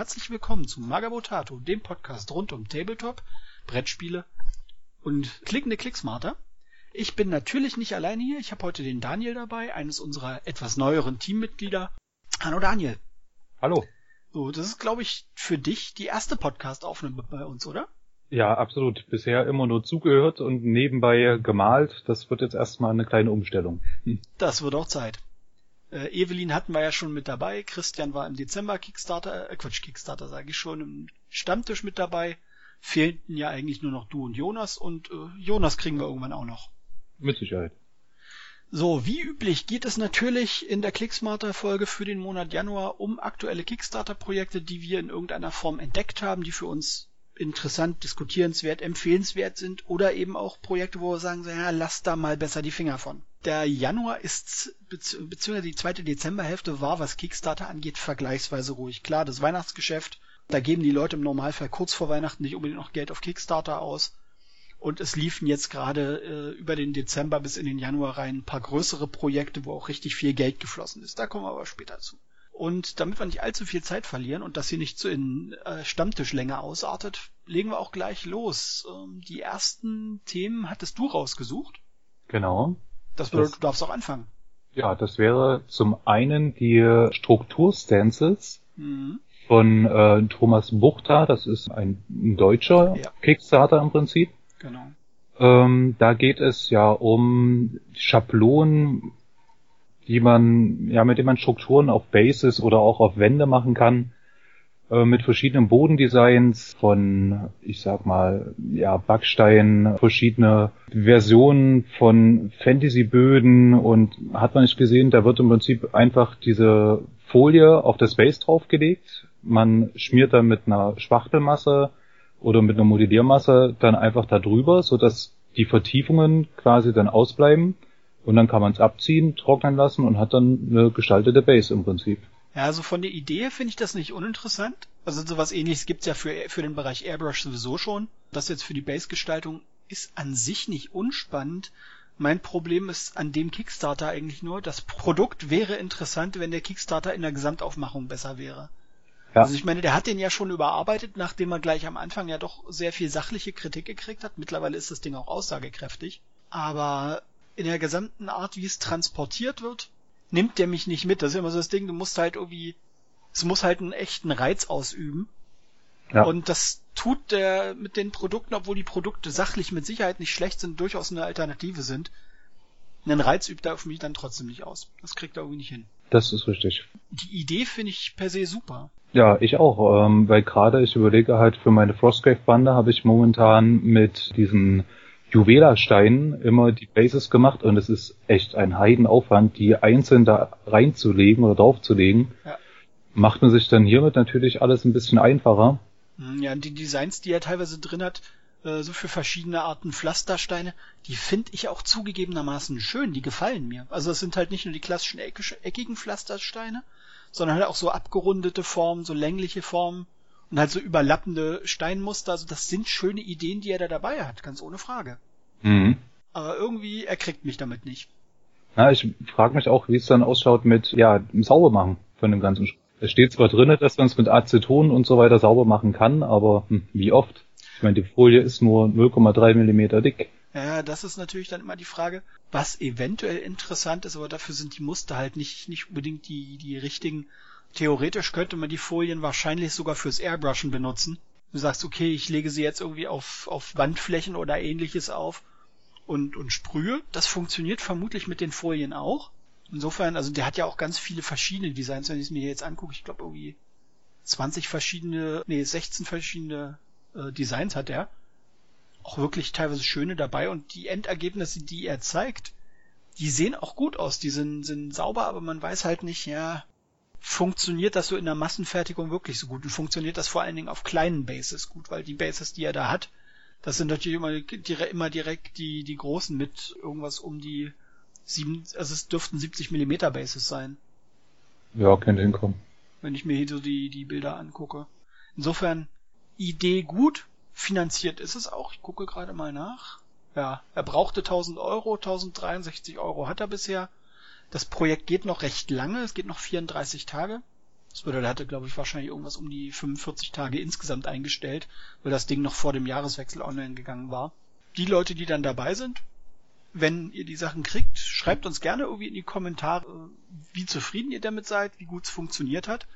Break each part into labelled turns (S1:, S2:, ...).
S1: Herzlich willkommen zu Magabotato, dem Podcast rund um Tabletop, Brettspiele und klickende Klicksmarter. Ich bin natürlich nicht alleine hier. Ich habe heute den Daniel dabei, eines unserer etwas neueren Teammitglieder. Hallo Daniel.
S2: Hallo.
S1: So, das ist, glaube ich, für dich die erste Podcast-Aufnahme bei uns, oder?
S2: Ja, absolut. Bisher immer nur zugehört und nebenbei gemalt. Das wird jetzt erstmal eine kleine Umstellung.
S1: Hm. Das wird auch Zeit. Äh, Evelyn hatten wir ja schon mit dabei. Christian war im Dezember Kickstarter, äh, Quatsch, Kickstarter sage ich schon, im Stammtisch mit dabei. Fehlten ja eigentlich nur noch du und Jonas und äh, Jonas kriegen wir irgendwann auch noch.
S2: Mit Sicherheit.
S1: So, wie üblich geht es natürlich in der Clicksmarter-Folge für den Monat Januar um aktuelle Kickstarter-Projekte, die wir in irgendeiner Form entdeckt haben, die für uns interessant, diskutierenswert, empfehlenswert sind oder eben auch Projekte, wo wir sagen, so, ja, lass da mal besser die Finger von. Der Januar ist, beziehungsweise die zweite Dezemberhälfte war, was Kickstarter angeht, vergleichsweise ruhig. Klar, das Weihnachtsgeschäft, da geben die Leute im Normalfall kurz vor Weihnachten nicht unbedingt noch Geld auf Kickstarter aus. Und es liefen jetzt gerade äh, über den Dezember bis in den Januar rein ein paar größere Projekte, wo auch richtig viel Geld geflossen ist. Da kommen wir aber später zu. Und damit wir nicht allzu viel Zeit verlieren und das hier nicht so in äh, Stammtischlänge ausartet, legen wir auch gleich los. Ähm, die ersten Themen hattest du rausgesucht.
S2: Genau.
S1: Das bedeutet, das, du darfst auch anfangen.
S2: Ja, das wäre zum einen die Strukturstances mhm. von äh, Thomas Buchter. Das ist ein, deutscher ja. Kickstarter im Prinzip.
S1: Genau.
S2: Ähm, da geht es ja um Schablonen, die man, ja, mit denen man Strukturen auf Bases oder auch auf Wände machen kann, mit verschiedenen Bodendesigns von, ich sag mal, ja, Backstein, verschiedene Versionen von Fantasy-Böden und hat man nicht gesehen, da wird im Prinzip einfach diese Folie auf das Base draufgelegt. Man schmiert dann mit einer Spachtelmasse oder mit einer Modelliermasse dann einfach da drüber, so dass die Vertiefungen quasi dann ausbleiben und dann kann man es abziehen, trocknen lassen und hat dann eine gestaltete Base im Prinzip.
S1: Ja, also von der Idee finde ich das nicht uninteressant. Also sowas ähnliches gibt's ja für, für den Bereich Airbrush sowieso schon. Das jetzt für die Base-Gestaltung ist an sich nicht unspannend. Mein Problem ist an dem Kickstarter eigentlich nur, das Produkt wäre interessant, wenn der Kickstarter in der Gesamtaufmachung besser wäre. Ja. Also ich meine, der hat den ja schon überarbeitet, nachdem er gleich am Anfang ja doch sehr viel sachliche Kritik gekriegt hat. Mittlerweile ist das Ding auch aussagekräftig. Aber in der gesamten Art, wie es transportiert wird, nimmt der mich nicht mit. Das ist immer so das Ding, du musst halt irgendwie, es muss halt einen echten Reiz ausüben. Ja. Und das tut der mit den Produkten, obwohl die Produkte sachlich mit Sicherheit nicht schlecht sind, durchaus eine Alternative sind. Einen Reiz übt er auf mich dann trotzdem nicht aus. Das kriegt er irgendwie nicht hin.
S2: Das ist richtig.
S1: Die Idee finde ich per se super.
S2: Ja, ich auch, ähm, weil gerade ich überlege halt für meine Frostgrave-Bande habe ich momentan mit diesen Juwela-Steinen immer die Bases gemacht und es ist echt ein Heidenaufwand, die einzeln da reinzulegen oder draufzulegen. Ja. Macht man sich dann hiermit natürlich alles ein bisschen einfacher.
S1: Hm, ja, die Designs, die er teilweise drin hat, äh, so für verschiedene Arten Pflastersteine, die finde ich auch zugegebenermaßen schön, die gefallen mir. Also es sind halt nicht nur die klassischen eckigen Pflastersteine, sondern halt auch so abgerundete Formen, so längliche Formen und halt so überlappende Steinmuster. Also das sind schöne Ideen, die er da dabei hat, ganz ohne Frage. Mhm. Aber irgendwie, er kriegt mich damit nicht.
S2: Ja, ich frage mich auch, wie es dann ausschaut mit, ja, sauber machen von dem ganzen. Es steht zwar drinne, dass man es mit Aceton und so weiter sauber machen kann, aber hm, wie oft? Ich meine, die Folie ist nur 0,3 Millimeter dick.
S1: Ja, das ist natürlich dann immer die Frage, was eventuell interessant ist, aber dafür sind die Muster halt nicht, nicht unbedingt die, die richtigen. Theoretisch könnte man die Folien wahrscheinlich sogar fürs Airbrushen benutzen. Du sagst, okay, ich lege sie jetzt irgendwie auf, auf Wandflächen oder ähnliches auf und, und sprühe. Das funktioniert vermutlich mit den Folien auch. Insofern, also der hat ja auch ganz viele verschiedene Designs, wenn ich es mir jetzt angucke. Ich glaube irgendwie 20 verschiedene, nee, 16 verschiedene äh, Designs hat er. Auch wirklich teilweise schöne dabei und die Endergebnisse, die er zeigt, die sehen auch gut aus. Die sind, sind sauber, aber man weiß halt nicht, ja, funktioniert das so in der Massenfertigung wirklich so gut und funktioniert das vor allen Dingen auf kleinen Bases gut, weil die Bases, die er da hat, das sind natürlich immer, immer direkt die, die großen mit irgendwas um die sieben, also es dürften 70 Millimeter Bases sein.
S2: Ja, könnte hinkommen.
S1: Wenn ich mir hier so die, die Bilder angucke. Insofern, Idee gut, finanziert ist es auch. Ich gucke gerade mal nach. Ja, er brauchte 1000 Euro, 1063 Euro hat er bisher. Das Projekt geht noch recht lange, es geht noch 34 Tage. Das bedeutet, er hatte, glaube ich, wahrscheinlich irgendwas um die 45 Tage insgesamt eingestellt, weil das Ding noch vor dem Jahreswechsel online gegangen war. Die Leute, die dann dabei sind, wenn ihr die Sachen kriegt, schreibt uns gerne irgendwie in die Kommentare, wie zufrieden ihr damit seid, wie gut es funktioniert hat.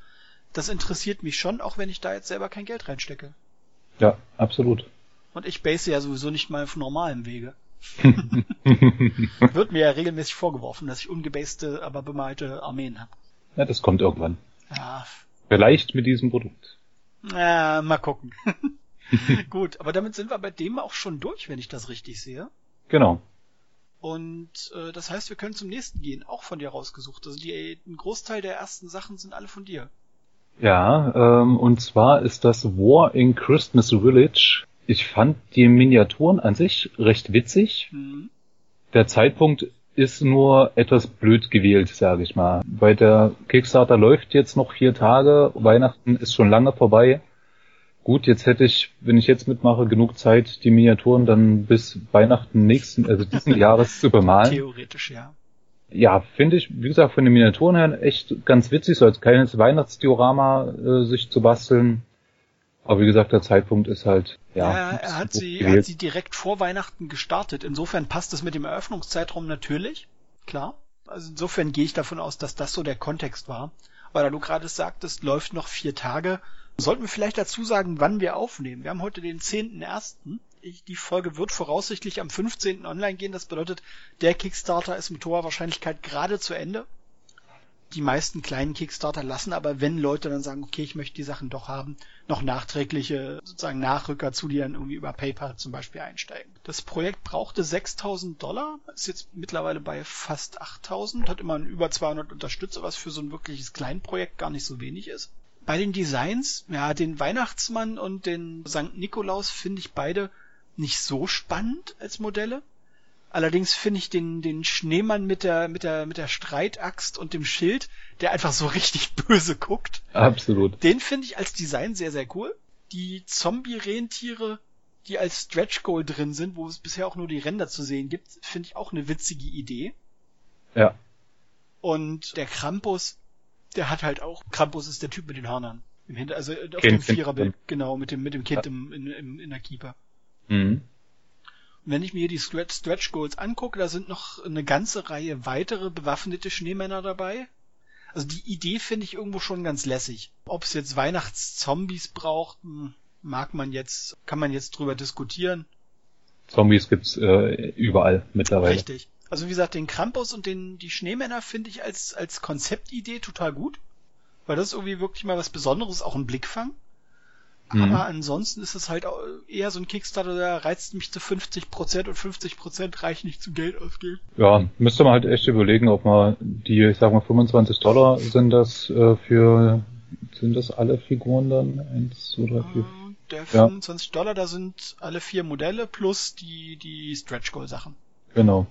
S1: Das interessiert mich schon, auch wenn ich da jetzt selber kein Geld reinstecke.
S2: Ja, absolut.
S1: Und ich base ja sowieso nicht mal auf normalem Wege. Wird mir ja regelmäßig vorgeworfen, dass ich ungebaste, aber bemalte Armeen habe.
S2: Ja, das kommt irgendwann.
S1: Ja.
S2: Vielleicht mit diesem Produkt.
S1: Ja, mal gucken. Gut, aber damit sind wir bei dem auch schon durch, wenn ich das richtig sehe.
S2: Genau.
S1: Und äh, das heißt, wir können zum nächsten gehen, auch von dir rausgesucht. Also die, ein Großteil der ersten Sachen sind alle von dir.
S2: Ja, ähm, und zwar ist das War in Christmas Village. Ich fand die Miniaturen an sich recht witzig. Mhm. Der Zeitpunkt ist nur etwas blöd gewählt, sage ich mal. Bei der Kickstarter läuft jetzt noch vier Tage, Weihnachten ist schon lange vorbei. Gut, jetzt hätte ich, wenn ich jetzt mitmache, genug Zeit, die Miniaturen dann bis Weihnachten nächsten, also diesen Jahres zu bemalen.
S1: Theoretisch, ja.
S2: Ja, finde ich, wie gesagt, von den Miniaturen her echt ganz witzig, so als kleines Weihnachtsdiorama äh, sich zu basteln. Aber wie gesagt, der Zeitpunkt ist halt, ja.
S1: ja er hat sie, er hat sie direkt vor Weihnachten gestartet. Insofern passt es mit dem Eröffnungszeitraum natürlich. Klar. Also insofern gehe ich davon aus, dass das so der Kontext war. Weil du gerade sagtest, läuft noch vier Tage. Sollten wir vielleicht dazu sagen, wann wir aufnehmen? Wir haben heute den 10.01. Die Folge wird voraussichtlich am 15. online gehen. Das bedeutet, der Kickstarter ist mit hoher Wahrscheinlichkeit gerade zu Ende. Die meisten kleinen Kickstarter lassen aber, wenn Leute dann sagen, okay, ich möchte die Sachen doch haben, noch nachträgliche sozusagen Nachrücker zu, die dann irgendwie über PayPal zum Beispiel einsteigen. Das Projekt brauchte 6000 Dollar, ist jetzt mittlerweile bei fast 8000, hat immer über 200 Unterstützer, was für so ein wirkliches Kleinprojekt gar nicht so wenig ist. Bei den Designs, ja, den Weihnachtsmann und den St. Nikolaus finde ich beide nicht so spannend als Modelle. Allerdings finde ich den, den Schneemann mit der, mit der, mit der Streitaxt und dem Schild, der einfach so richtig böse guckt.
S2: Absolut.
S1: Den finde ich als Design sehr, sehr cool. Die Zombie-Rentiere, die als Stretch Goal drin sind, wo es bisher auch nur die Ränder zu sehen gibt, finde ich auch eine witzige Idee.
S2: Ja.
S1: Und der Krampus, der hat halt auch, Krampus ist der Typ mit den Hörnern. Im Hinter, also auf kind, dem Viererbild, genau, mit dem, mit dem Kind ja. im, in, im, in der Keeper. Mhm. Wenn ich mir hier die Stretch, Goals angucke, da sind noch eine ganze Reihe weitere bewaffnete Schneemänner dabei. Also die Idee finde ich irgendwo schon ganz lässig. Ob es jetzt Weihnachtszombies braucht, mag man jetzt, kann man jetzt drüber diskutieren.
S2: Zombies gibt's äh, überall mittlerweile.
S1: Richtig. Also wie gesagt, den Krampus und den, die Schneemänner finde ich als, als Konzeptidee total gut. Weil das ist irgendwie wirklich mal was Besonderes, auch ein Blickfang. Mhm. Aber ansonsten ist es halt eher so ein Kickstarter, der reizt mich zu 50% und 50% reicht nicht zum Geld ausgeben.
S2: Ja, müsste man halt echt überlegen, ob man die, ich sag mal 25 Dollar sind das äh, für, sind das alle Figuren dann? Eins, oder vier?
S1: Äh, der 25 ja. Dollar, da sind alle vier Modelle plus die, die Stretch Goal Sachen.
S2: Genau.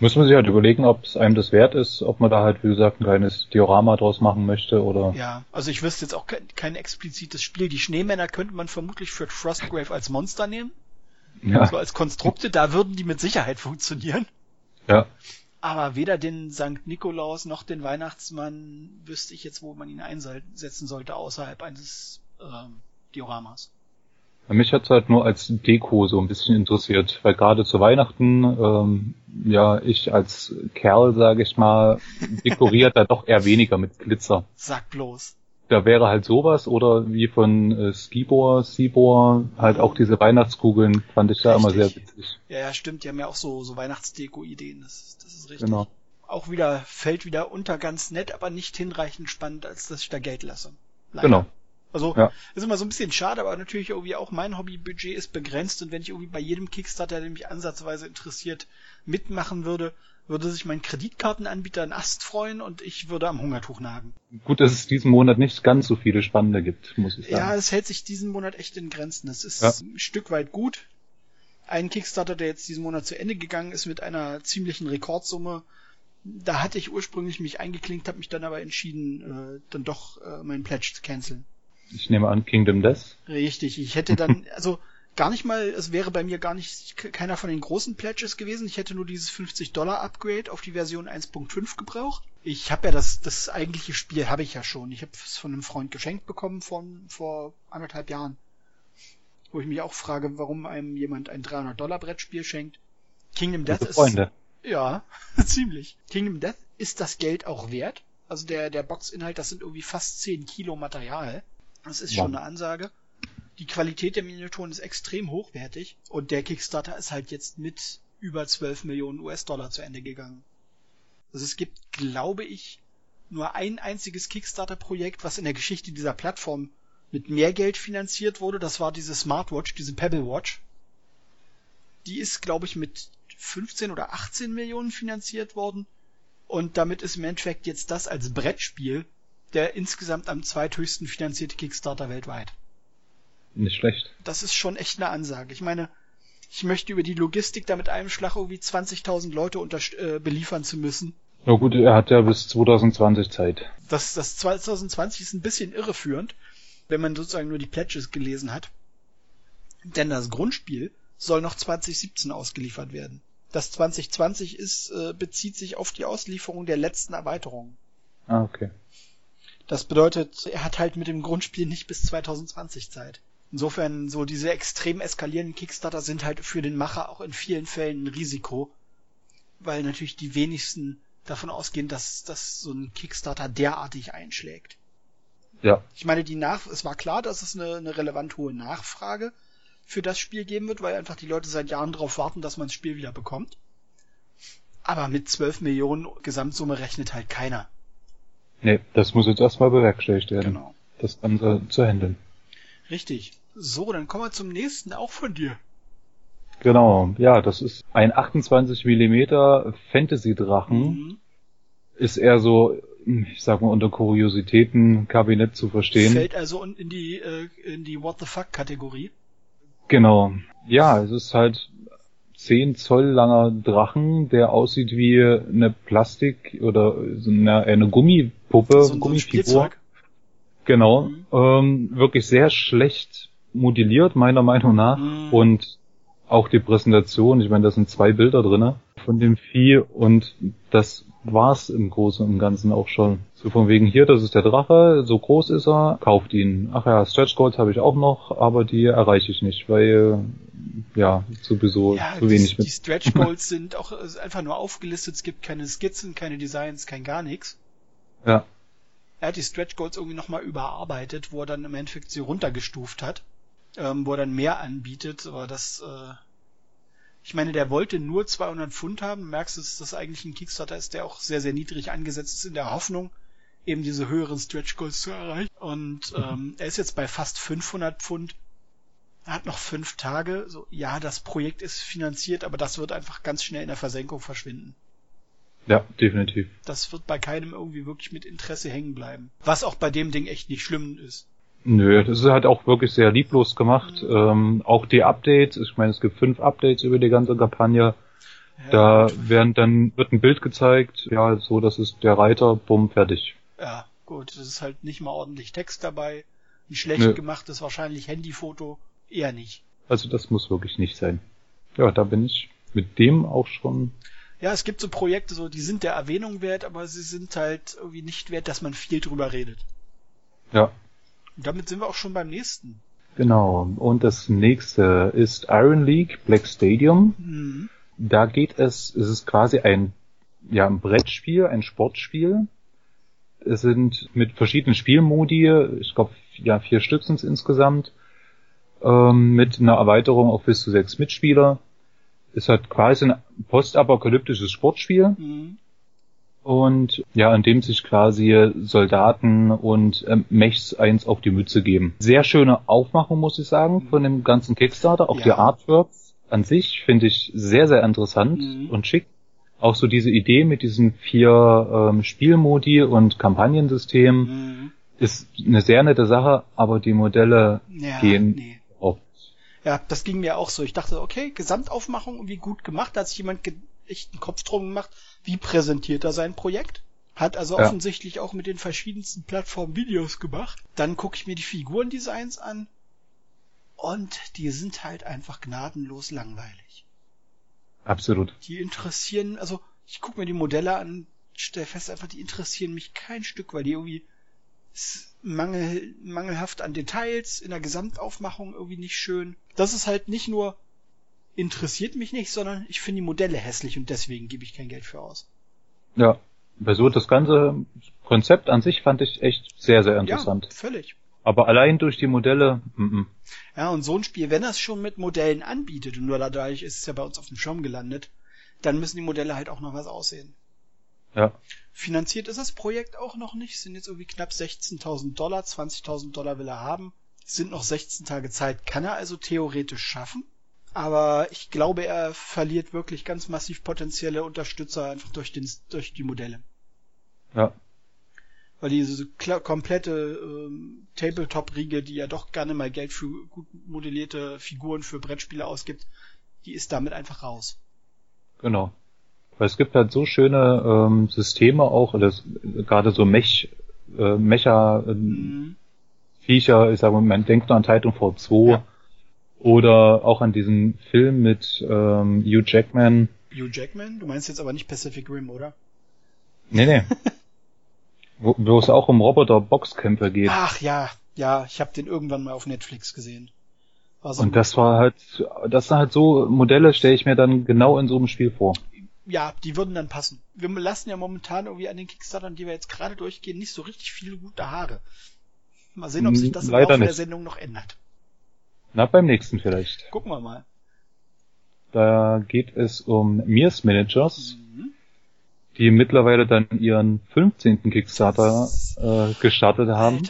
S2: Muss man sich halt überlegen, ob es einem das wert ist, ob man da halt, wie gesagt, ein kleines Diorama draus machen möchte oder.
S1: Ja, also ich wüsste jetzt auch kein, kein explizites Spiel. Die Schneemänner könnte man vermutlich für Frostgrave als Monster nehmen. Ja. So als Konstrukte, da würden die mit Sicherheit funktionieren.
S2: Ja.
S1: Aber weder den St. Nikolaus noch den Weihnachtsmann wüsste ich jetzt, wo man ihn einsetzen sollte, außerhalb eines ähm, Dioramas.
S2: Mich hat's halt nur als Deko so ein bisschen interessiert, weil gerade zu Weihnachten, ähm, ja, ich als Kerl, sage ich mal, dekoriert da doch eher weniger mit Glitzer.
S1: Sag bloß.
S2: Da wäre halt sowas oder wie von äh, Skibor, Sibor, halt auch diese Weihnachtskugeln fand ich da richtig. immer sehr witzig.
S1: Ja, ja, stimmt, die haben ja auch so, so Weihnachtsdeko-Ideen, das, das ist richtig. Genau. Auch wieder, fällt wieder unter ganz nett, aber nicht hinreichend spannend, als dass ich da Geld lasse.
S2: Leider. Genau.
S1: Also ja. ist immer so ein bisschen schade, aber natürlich irgendwie auch mein Hobbybudget ist begrenzt und wenn ich irgendwie bei jedem Kickstarter, der mich ansatzweise interessiert, mitmachen würde, würde sich mein Kreditkartenanbieter ein Ast freuen und ich würde am Hungertuch nagen.
S2: Gut, dass es diesen Monat nicht ganz so viele spannende gibt, muss ich sagen.
S1: Ja, es hält sich diesen Monat echt in Grenzen. Es ist ja. ein Stück weit gut. Ein Kickstarter, der jetzt diesen Monat zu Ende gegangen ist mit einer ziemlichen Rekordsumme, da hatte ich ursprünglich mich eingeklinkt, habe mich dann aber entschieden, äh, dann doch äh, meinen Pledge zu canceln.
S2: Ich nehme an, Kingdom Death.
S1: Richtig, ich hätte dann, also gar nicht mal, es wäre bei mir gar nicht keiner von den großen Pledges gewesen. Ich hätte nur dieses 50 Dollar Upgrade auf die Version 1.5 gebraucht. Ich habe ja das, das eigentliche Spiel habe ich ja schon. Ich habe es von einem Freund geschenkt bekommen von vor anderthalb Jahren. Wo ich mich auch frage, warum einem jemand ein 300 Dollar Brettspiel schenkt. Kingdom Death ist
S2: Freunde.
S1: ja ziemlich. Kingdom Death ist das Geld auch wert. Also der der Boxinhalt, das sind irgendwie fast 10 Kilo Material. Das ist schon
S2: Wow.
S1: eine Ansage. Die Qualität der Miniaturen ist extrem hochwertig und der Kickstarter ist halt jetzt mit über 12 Millionen US-Dollar zu Ende gegangen. Also es gibt, glaube ich, nur ein einziges Kickstarter-Projekt, was in der Geschichte dieser Plattform mit mehr Geld finanziert wurde. Das war diese Smartwatch, diese Pebble Watch. Die ist, glaube ich, mit 15 oder 18 Millionen finanziert worden. Und damit ist im Endeffekt jetzt das als Brettspiel der insgesamt am zweithöchsten finanzierte Kickstarter weltweit.
S2: Nicht schlecht.
S1: Das ist schon echt eine Ansage. Ich meine, ich möchte über die Logistik da mit einem Schlag irgendwie 20.000 Leute unter, äh, beliefern zu müssen.
S2: Na gut, er hat ja bis 2020 Zeit.
S1: Das, das 2020 ist ein bisschen irreführend, wenn man sozusagen nur die Pledges gelesen hat. Denn das Grundspiel soll noch 2017 ausgeliefert werden. Das 2020 ist, äh, bezieht sich auf die Auslieferung der letzten Erweiterung.
S2: Ah, okay.
S1: Das bedeutet, er hat halt mit dem Grundspiel nicht bis 2020 Zeit. Insofern, so diese extrem eskalierenden Kickstarter sind halt für den Macher auch in vielen Fällen ein Risiko, weil natürlich die wenigsten davon ausgehen, dass, dass so ein Kickstarter derartig einschlägt.
S2: Ja,
S1: Ich meine, die Nach es war klar, dass es eine, eine relevant hohe Nachfrage für das Spiel geben wird, weil einfach die Leute seit Jahren darauf warten, dass man das Spiel wieder bekommt. Aber mit 12 Millionen Gesamtsumme rechnet halt keiner.
S2: Nee, das muss jetzt erstmal bewerkstelligt werden.
S1: Genau.
S2: Das Ganze zu handeln.
S1: Richtig. So, dann kommen wir zum nächsten, auch von dir.
S2: Genau, ja, das ist ein 28 Millimeter Fantasy-Drachen.
S1: Mhm.
S2: Ist eher so, ich sag mal, unter Kuriositäten-Kabinett zu verstehen.
S1: Fällt also in die, äh, in die What the fuck Kategorie.
S2: Genau. Ja, es ist halt 10 Zoll langer Drachen, der aussieht wie eine Plastik oder so eine, eine Gummipuppe,
S1: so,
S2: Gummifigur. Genau.
S1: Mhm.
S2: Ähm, wirklich sehr schlecht modelliert, meiner Meinung nach.
S1: Mhm.
S2: Und auch die Präsentation, ich meine, da sind zwei Bilder drinne von dem Vieh und das war's im Großen und Ganzen auch schon. So von wegen hier, das ist der Drache, so groß ist er, kauft ihn. Ach ja, Stretch Goals habe ich auch noch, aber die erreiche ich nicht, weil ja, sowieso
S1: Ja,
S2: zu
S1: die,
S2: wenig
S1: die
S2: mit.
S1: Stretch Goals sind auch äh, einfach nur aufgelistet. Es gibt keine Skizzen, keine Designs, kein gar nichts.
S2: Ja,
S1: Er hat die Stretch Goals irgendwie nochmal überarbeitet, wo er dann im Endeffekt sie runtergestuft hat, ähm, wo er dann mehr anbietet, aber das, äh, ich meine, der wollte nur 200 Pfund haben. Du merkst, dass das eigentlich ein Kickstarter ist, der auch sehr, sehr niedrig angesetzt ist in der Hoffnung, eben diese höheren Stretch Goals zu erreichen. Und ähm, er ist jetzt bei fast 500 Pfund. Er hat noch fünf Tage. So, ja, das Projekt ist finanziert, aber das wird einfach ganz schnell in der Versenkung verschwinden.
S2: ja, definitiv.
S1: Das wird bei keinem irgendwie wirklich mit Interesse hängen bleiben. Was auch bei dem Ding echt nicht schlimm ist.
S2: Nö, das ist halt auch wirklich sehr lieblos gemacht. Ähm, auch die Updates, ich meine, es gibt fünf Updates über die ganze Kampagne. Da werden dann wird ein Bild gezeigt, ja, so das ist der Reiter, bumm, fertig.
S1: Ja, gut, es ist halt nicht mal ordentlich Text dabei. Ein schlecht
S2: Nö.
S1: gemachtes, wahrscheinlich Handyfoto, eher nicht.
S2: Also das muss wirklich nicht sein. Ja, da bin ich mit dem auch schon.
S1: Ja, es gibt so Projekte, so, die sind der Erwähnung wert, aber sie sind halt irgendwie nicht wert, dass man viel drüber redet.
S2: Ja,
S1: Und damit sind wir auch schon beim nächsten.
S2: genau. Und das nächste ist Iron League Black Stadium.
S1: Mhm.
S2: Da geht es, es ist quasi ein, ja, ein Brettspiel, ein Sportspiel. Es sind mit verschiedenen Spielmodi, ich glaube, ja, vier Stück sind es insgesamt, ähm, mit einer Erweiterung auf bis zu sechs Mitspieler. Es hat quasi ein postapokalyptisches Sportspiel
S1: Mhm.
S2: Und ja, in dem sich quasi Soldaten und ähm, Mechs eins auf die Mütze geben. Sehr schöne Aufmachung, muss ich sagen, von dem ganzen Kickstarter. Auch
S1: Ja.
S2: die Artworks an sich finde ich sehr, sehr interessant
S1: Mhm.
S2: und schick. Auch so diese Idee mit diesen vier ähm, Spielmodi und Kampagnensystem
S1: Mhm.
S2: ist eine sehr nette Sache, aber die Modelle
S1: Ja,
S2: gehen
S1: nee.
S2: auf.
S1: Ja, das ging mir auch so. Ich dachte, okay, Gesamtaufmachung irgendwie gut gemacht. Da hat sich jemand ge- echt einen Kopf drum gemacht. Wie präsentiert er sein Projekt? Hat also
S2: Ja.
S1: offensichtlich auch mit den verschiedensten Plattformen Videos gemacht. Dann gucke ich mir die Figurendesigns an. Und die sind halt einfach gnadenlos langweilig.
S2: Absolut.
S1: Die interessieren, also ich gucke mir die Modelle an, stell fest einfach, die interessieren mich kein Stück, weil die irgendwie mangel, mangelhaft an Details, in der Gesamtaufmachung irgendwie nicht schön. Das ist halt nicht nur interessiert mich nicht, sondern ich finde die Modelle hässlich und deswegen gebe ich kein Geld für aus.
S2: Ja, so das ganze Konzept an sich fand ich echt sehr, sehr interessant.
S1: Ja, völlig.
S2: Aber allein durch die Modelle, m -m.
S1: Ja, und so ein Spiel, wenn er es schon mit Modellen anbietet und nur dadurch ist es ja bei uns auf dem Schirm gelandet, dann müssen die Modelle halt auch noch was aussehen.
S2: Ja.
S1: Finanziert ist das Projekt auch noch nicht, sind jetzt irgendwie knapp 16.000 Dollar, 20.000 Dollar will er haben. Sind noch 16 Tage Zeit, kann er also theoretisch schaffen. Aber ich glaube, er verliert wirklich ganz massiv potenzielle Unterstützer einfach durch, den, durch die Modelle.
S2: Ja.
S1: Weil diese komplette ähm, Tabletop-Riege, die ja doch gerne mal Geld für gut modellierte Figuren für Brettspiele ausgibt, die ist damit einfach raus.
S2: Genau. Weil es gibt halt so schöne ähm, Systeme auch, das, gerade so Mech, äh, Mecha äh, mhm. Viecher, ich sage mal, man denkt nur an Titan V2 ja. Oder auch an diesen Film mit ähm, Hugh Jackman.
S1: Hugh Jackman? Du meinst jetzt aber nicht Pacific Rim, oder?
S2: Nee, nee. wo, wo es auch um Roboter-Boxkämpfe geht.
S1: Ach ja, ja, ich habe den irgendwann mal auf Netflix gesehen.
S2: So und das war halt, das sind halt so Modelle, stelle ich mir dann genau in so einem Spiel vor
S1: ja, die würden dann passen. Wir lassen ja momentan irgendwie an den Kickstartern, die wir jetzt gerade durchgehen, nicht so richtig viele gute Haare. Mal sehen, ob sich das im Laufe nicht. der Sendung noch ändert.
S2: Na, beim nächsten vielleicht.
S1: Gucken wir mal.
S2: Da geht es um Mears Managers, mhm. die mittlerweile dann ihren 15. Kickstarter äh, gestartet haben.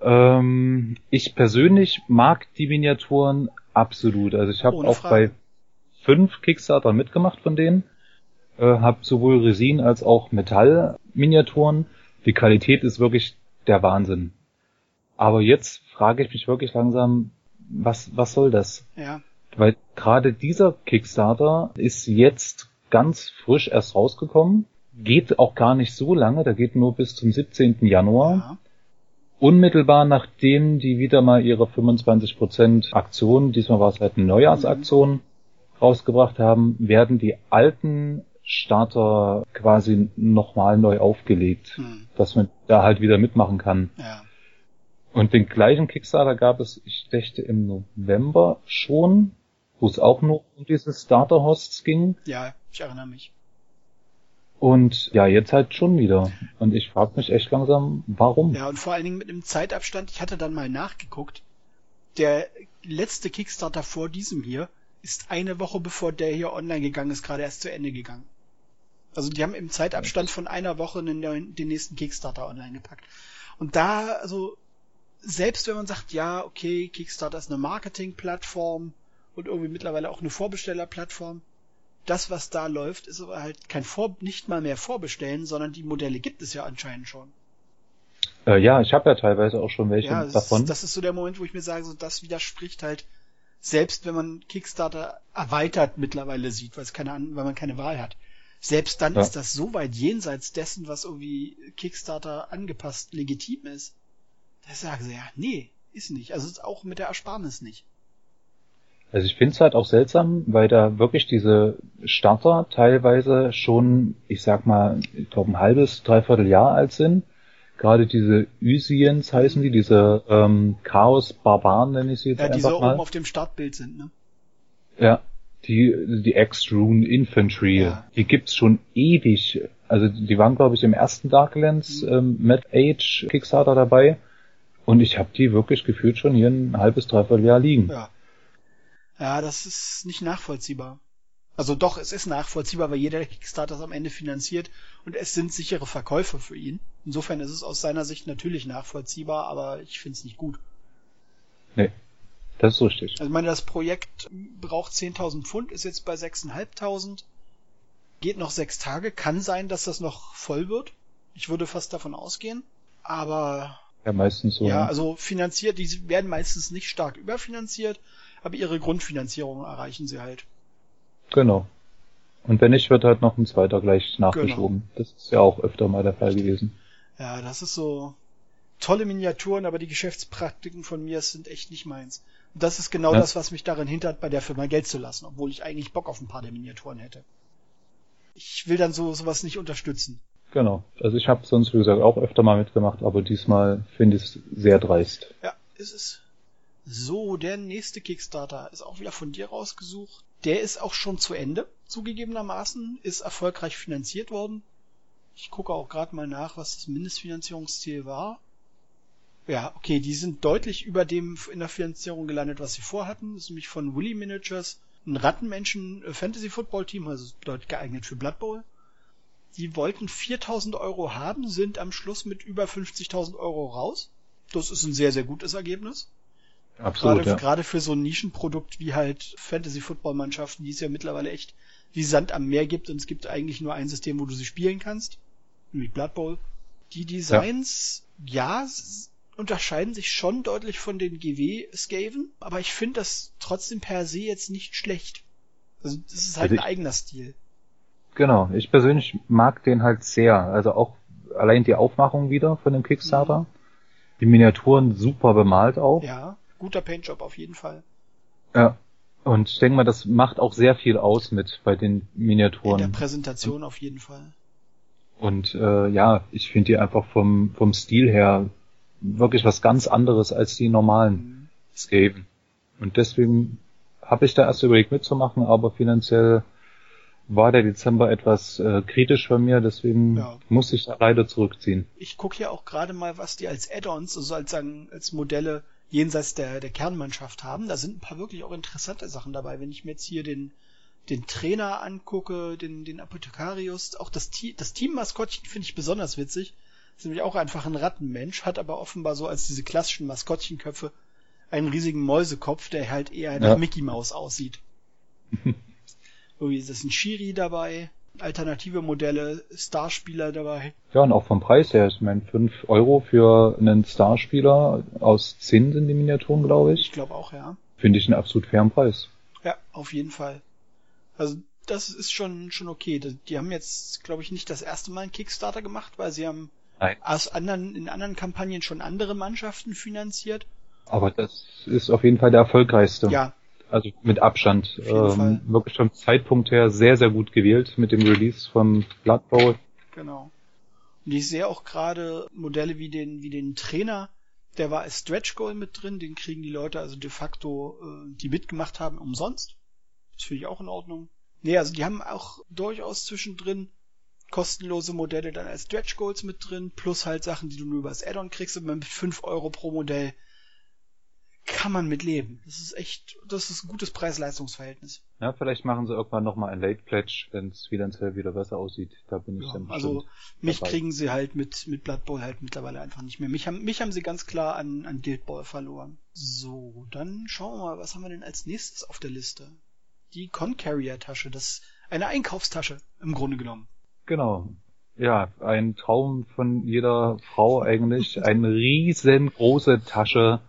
S2: Ähm, ich persönlich mag die Miniaturen absolut. Also ich habe auch Frage. bei fünf Kickstarter mitgemacht von denen. Äh, hab sowohl Resin als auch Metall-Miniaturen. Die Qualität ist wirklich der Wahnsinn. Aber jetzt frage ich mich wirklich langsam, was, was soll das?
S1: Ja.
S2: Weil gerade dieser Kickstarter ist jetzt ganz frisch erst rausgekommen. Geht auch gar nicht so lange, der geht nur bis zum 17. Januar. Ja. Unmittelbar nachdem die wieder mal ihre 25% Aktion, diesmal war es halt eine Neujahrsaktion, mhm rausgebracht haben, werden die alten Starter quasi nochmal neu aufgelegt, hm. dass man da halt wieder mitmachen kann.
S1: Ja.
S2: Und den gleichen Kickstarter gab es, ich dächte, im November schon, wo es auch noch um diese Starter-Hosts ging.
S1: Ja, ich erinnere mich.
S2: Und ja, jetzt halt schon wieder. Und ich frage mich echt langsam, warum.
S1: Ja, und vor allen Dingen mit einem Zeitabstand, ich hatte dann mal nachgeguckt, der letzte Kickstarter vor diesem hier ist eine Woche bevor der hier online gegangen ist, gerade erst zu Ende gegangen. Also die haben im Zeitabstand von einer Woche den, den nächsten Kickstarter online gepackt. Und da, also, selbst wenn man sagt, ja, okay, Kickstarter ist eine Marketingplattform und irgendwie mittlerweile auch eine Vorbestellerplattform, das, was da läuft, ist aber halt kein Vor nicht mal mehr Vorbestellen, sondern die Modelle gibt es ja anscheinend schon.
S2: Äh, ja, ich habe ja teilweise auch schon welche
S1: ja,
S2: davon.
S1: Ist, das ist so der Moment, wo ich mir sage, so das widerspricht halt selbst wenn man Kickstarter erweitert mittlerweile sieht, weil es keine, weil man keine Wahl hat. Selbst dann ja. ist das so weit jenseits dessen, was irgendwie Kickstarter angepasst legitim ist. Da sagen sie ja, nee, ist nicht. Also ist auch mit der Ersparnis nicht.
S2: Also ich finde es halt auch seltsam, weil da wirklich diese Starter teilweise schon, ich sag mal, ich glaube ein halbes, dreiviertel Jahr alt sind gerade diese Üsiens heißen die, diese ähm, Chaos-Barbaren nenne ich sie jetzt ja, einfach
S1: die
S2: so
S1: oben auf dem Startbild sind, ne?
S2: Ja, die, die X-Rune Infantry, ja. die gibt's schon ewig. Also die waren, glaube ich, im ersten Darklands mhm. ähm, Mad Age Kickstarter dabei. Und ich habe die wirklich gefühlt schon hier ein halbes, dreiviertel Jahr liegen.
S1: Ja. Ja, das ist nicht nachvollziehbar. Also doch, es ist nachvollziehbar, weil jeder Kickstarter es am Ende finanziert und es sind sichere Verkäufe für ihn. Insofern ist es aus seiner Sicht natürlich nachvollziehbar, aber ich finde es nicht gut.
S2: Nee, das ist richtig.
S1: Also ich meine, das Projekt braucht 10.000 Pfund, ist jetzt bei 6.500, geht noch sechs Tage, kann sein, dass das noch voll wird. Ich würde fast davon ausgehen, aber
S2: ja, meistens so.
S1: Ja, also finanziert, die werden meistens nicht stark überfinanziert, aber ihre Grundfinanzierung erreichen sie halt.
S2: Genau. Und wenn nicht, wird halt noch ein zweiter gleich nachgeschoben. Genau. Das ist ja auch öfter mal der Fall gewesen.
S1: Ja, das ist so. tolle Miniaturen, aber die Geschäftspraktiken von mir sind echt nicht meins. Und das ist genau
S2: Ja.
S1: das, was mich daran hindert, bei der Firma Geld zu lassen, obwohl ich eigentlich Bock auf ein paar der Miniaturen hätte. Ich will dann so sowas nicht unterstützen.
S2: Genau. Also ich habe sonst, wie gesagt, auch öfter mal mitgemacht, aber diesmal finde ich es sehr dreist.
S1: Ja, ist es. So, der nächste Kickstarter ist auch wieder von dir rausgesucht. Der ist auch schon zu Ende, zugegebenermaßen, ist erfolgreich finanziert worden. Ich gucke auch gerade mal nach, was das Mindestfinanzierungsziel war. Ja, okay, die sind deutlich über dem in der Finanzierung gelandet, was sie vorhatten. Das ist nämlich von Willy Miniatures, ein Rattenmenschen äh, Fantasy Football Team, also deutlich geeignet für Blood Bowl. Die wollten 4000 Euro haben, sind am Schluss mit über 50.000 Euro raus. Das ist ein sehr, sehr gutes Ergebnis.
S2: Absolut,
S1: Gerade,
S2: ja.
S1: gerade für so ein Nischenprodukt wie halt Fantasy-Football-Mannschaften, die es ja mittlerweile echt wie Sand am Meer gibt und es gibt eigentlich nur ein System, wo du sie spielen kannst, nämlich Blood Bowl. Die Designs, ja, s- unterscheiden sich schon deutlich von den GW-Skaven, aber ich finde das trotzdem per se jetzt nicht schlecht. Also das ist halt
S2: Also
S1: ein eigener Stil.
S2: Genau. Ich persönlich mag den halt sehr. Also auch allein die Aufmachung wieder von dem Kickstarter. Die Miniaturen super bemalt auch.
S1: Ja, guter Paintjob auf jeden Fall.
S2: Ja. Und ich denke mal, das macht auch sehr viel aus mit bei den
S1: In der
S2: Miniaturen.
S1: Präsentation auf jeden Fall.
S2: Und äh, ja, ich finde die einfach vom, vom Stil her wirklich was ganz anderes als die normalen
S1: Mhm.
S2: Skaven. Und deswegen habe ich da erst überlegt mitzumachen, aber finanziell war der Dezember etwas äh, kritisch bei mir, deswegen
S1: Ja.
S2: muss ich da leider zurückziehen.
S1: ich gucke hier auch gerade mal, was die als Add-ons, also als, sagen, als Modelle jenseits der, der Kernmannschaft haben. Da sind ein paar wirklich auch interessante Sachen dabei. Wenn ich mir jetzt hier den, den Trainer angucke, den, den Apothekarius, auch das, Te das Team-Maskottchen finde ich besonders witzig. Ist nämlich auch einfach ein Rattenmensch, hat aber offenbar so als diese klassischen Maskottchenkköpfe einen riesigen Mäusekopf, der halt eher nach
S2: Ja.
S1: Mickey Mouse aussieht. Irgendwie ist das ein Shiri dabei, alternative Modelle, Starspieler dabei.
S2: Ja, und auch vom Preis her, ich meine, 5 Euro für einen Starspieler aus Zinn sind die Miniaturen, glaube
S1: Ich
S2: ich,
S1: glaube auch, ja.
S2: finde ich einen absolut fairen Preis.
S1: Ja, auf jeden Fall. Also das ist schon schon okay. Die, die haben jetzt, glaube ich, nicht das erste Mal einen Kickstarter gemacht, weil sie haben
S2: Nein.
S1: aus anderen in anderen Kampagnen schon andere Mannschaften finanziert.
S2: Aber das ist auf jeden Fall der erfolgreichste.
S1: Ja,
S2: Also mit Abstand. Ähm, wirklich vom Zeitpunkt her sehr, sehr gut gewählt mit dem Release vom Blood Bowl.
S1: genau. Und ich sehe auch gerade Modelle wie den wie den Trainer, der war als Stretch Goal mit drin, den kriegen die Leute also de facto, äh, die mitgemacht haben, umsonst. Das finde ich auch in Ordnung. Nee, also die haben auch durchaus zwischendrin kostenlose Modelle dann als Stretch Goals mit drin, plus halt Sachen, die du nur über das Add-on kriegst, aber mit 5 Euro pro Modell kann man mit leben. Das ist echt, das ist ein gutes Preis-Leistungs-Verhältnis.
S2: Ja, vielleicht machen sie irgendwann nochmal ein Late Pledge, wenn es finanziell wieder besser aussieht. Da bin ich
S1: Ja,
S2: dann
S1: also mich
S2: dabei.
S1: kriegen sie halt mit, mit Blood Bowl halt mittlerweile einfach nicht mehr. Mich haben, mich haben sie ganz klar an, an Guild Ball verloren. So, dann schauen wir mal, was haben wir denn als nächstes auf der Liste? Die Concarrier-Tasche, das eine Einkaufstasche im Grunde genommen.
S2: Genau. Ja, ein Traum von jeder Frau eigentlich. Eine riesengroße Tasche,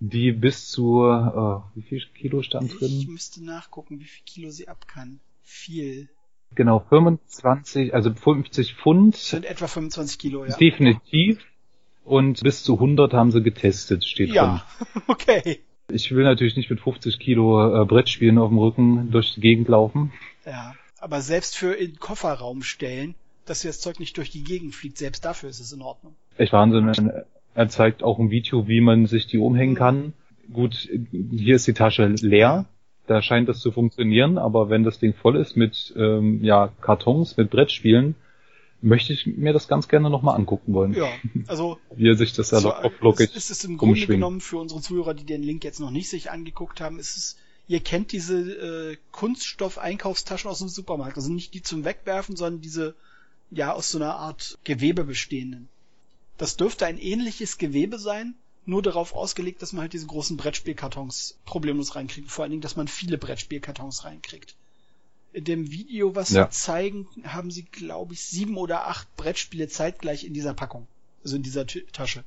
S2: die bis zu, äh, wie viel Kilo stand
S1: Ich
S2: drin?
S1: müsste nachgucken, wie viel Kilo sie ab kann. Viel.
S2: Genau, 25, also 50 Pfund.
S1: Das sind etwa 25 Kilo, ja.
S2: Definitiv. Und bis zu 100 haben sie getestet, steht
S1: Ja, okay.
S2: drin. Ich will natürlich nicht mit 50 Kilo äh, Brettspielen auf dem Rücken durch die Gegend laufen.
S1: Ja, aber selbst für in den Kofferraum stellen, dass das Zeug nicht durch die Gegend fliegt, selbst dafür ist es in Ordnung.
S2: Echt Wahnsinn. Er zeigt auch ein Video, wie man sich die umhängen kann. Gut, hier ist die Tasche leer. Da scheint das zu funktionieren, aber wenn das Ding voll ist mit ähm, ja, Kartons, mit Brettspielen, möchte ich mir das ganz gerne nochmal angucken wollen.
S1: Ja, also
S2: Wie er sich das da
S1: so,
S2: so auflockig
S1: es ist im Grunde genommen für unsere Zuhörer, die den Link jetzt noch nicht sich angeguckt haben, ist es, ihr kennt diese äh, Kunststoff-Einkaufstaschen aus dem Supermarkt, also nicht die zum Wegwerfen, sondern diese ja aus so einer Art Gewebe bestehenden. Das dürfte ein ähnliches Gewebe sein, nur darauf ausgelegt, dass man halt diese großen Brettspielkartons problemlos reinkriegt. Vor allen Dingen, dass man viele Brettspielkartons reinkriegt. In dem Video, was
S2: Ja.
S1: sie zeigen, haben sie, glaube ich, sieben oder acht Brettspiele zeitgleich in dieser Packung. Also in dieser Tü- Tasche.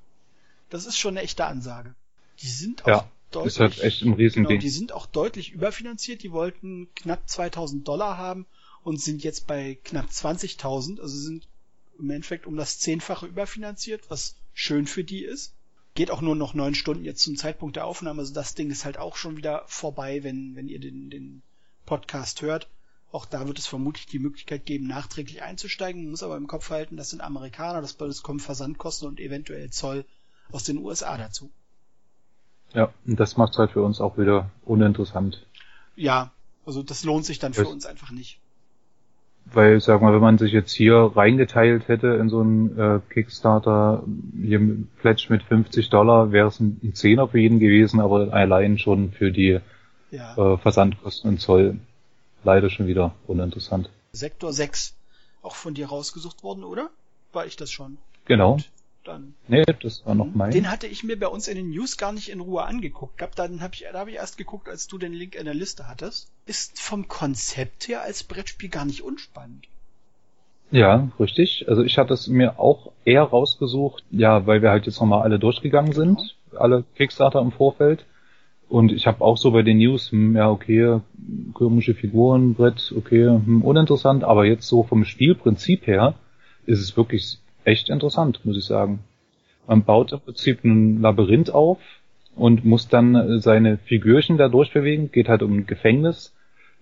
S1: Das ist schon eine echte Ansage. Die sind auch
S2: Ja,
S1: deutlich,
S2: ist halt echt ein Riesending.
S1: genau, die sind auch deutlich überfinanziert. Die wollten knapp 2000 Dollar haben und sind jetzt bei knapp 20.000. Also sind im Endeffekt um das Zehnfache überfinanziert, was schön für die ist. Geht auch nur noch neun Stunden jetzt zum Zeitpunkt der Aufnahme, also das Ding ist halt auch schon wieder vorbei, wenn, wenn ihr den, den Podcast hört. Auch da wird es vermutlich die Möglichkeit geben, nachträglich einzusteigen. Man muss aber im Kopf halten, das sind Amerikaner, das bedeutet, kommen Versandkosten und eventuell Zoll aus den USA dazu.
S2: Ja, und das macht es halt für uns auch wieder uninteressant.
S1: Ja, also das lohnt sich dann für das, uns einfach nicht.
S2: Weil, sag mal, wenn man sich jetzt hier reingeteilt hätte in so einen äh, Kickstarter, hier Pledge mit 50 Dollar, wäre es ein, ein Zehner für jeden gewesen, aber allein schon für die ja. äh, Versandkosten und Zoll leider schon wieder uninteressant.
S1: Sektor 6 auch von dir rausgesucht worden, oder? War ich das schon?
S2: Genau. Und dann. Nee, das war noch
S1: mein. Den hatte ich mir bei uns in den News gar nicht in Ruhe angeguckt gehabt. Dann hab ich, da habe ich erst geguckt, als du den Link in der Liste hattest. Ist vom Konzept her als Brettspiel gar nicht unspannend.
S2: Ja, richtig. Also ich hatte es mir auch eher rausgesucht, ja, weil wir halt jetzt nochmal alle durchgegangen genau. sind, alle Kickstarter im Vorfeld. Und ich habe auch so bei den News, hm, ja, okay, komische Figuren, Brett, okay, hm, uninteressant, aber jetzt so vom Spielprinzip her ist es wirklich echt interessant, muss ich sagen. Man baut im Prinzip ein Labyrinth auf und muss dann seine Figürchen da durchbewegen, geht halt um ein Gefängnis,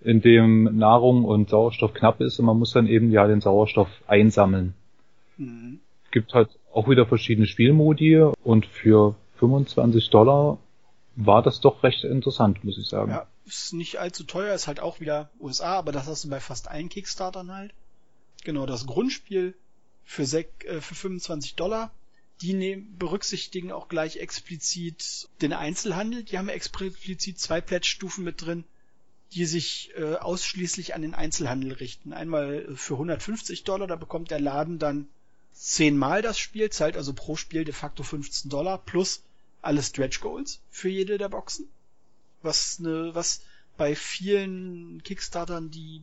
S2: in dem Nahrung und Sauerstoff knapp ist und man muss dann eben ja den Sauerstoff einsammeln. Mhm. Gibt halt auch wieder verschiedene Spielmodi und für 25 Dollar war das doch recht interessant, muss ich sagen. Ja,
S1: ist nicht allzu teuer, ist halt auch wieder USA, aber das hast du bei fast allen Kickstartern halt. Genau, das Grundspiel für, sek äh, für 25 Dollar. Die nehmen, berücksichtigen auch gleich explizit den Einzelhandel. Die haben explizit zwei Plätzstufen mit drin, die sich äh, ausschließlich an den Einzelhandel richten. Einmal für 150 Dollar, da bekommt der Laden dann zehnmal das Spiel, zahlt also pro Spiel de facto 15 Dollar plus alle Stretch Goals für jede der Boxen. Was ne, was bei vielen Kickstartern, die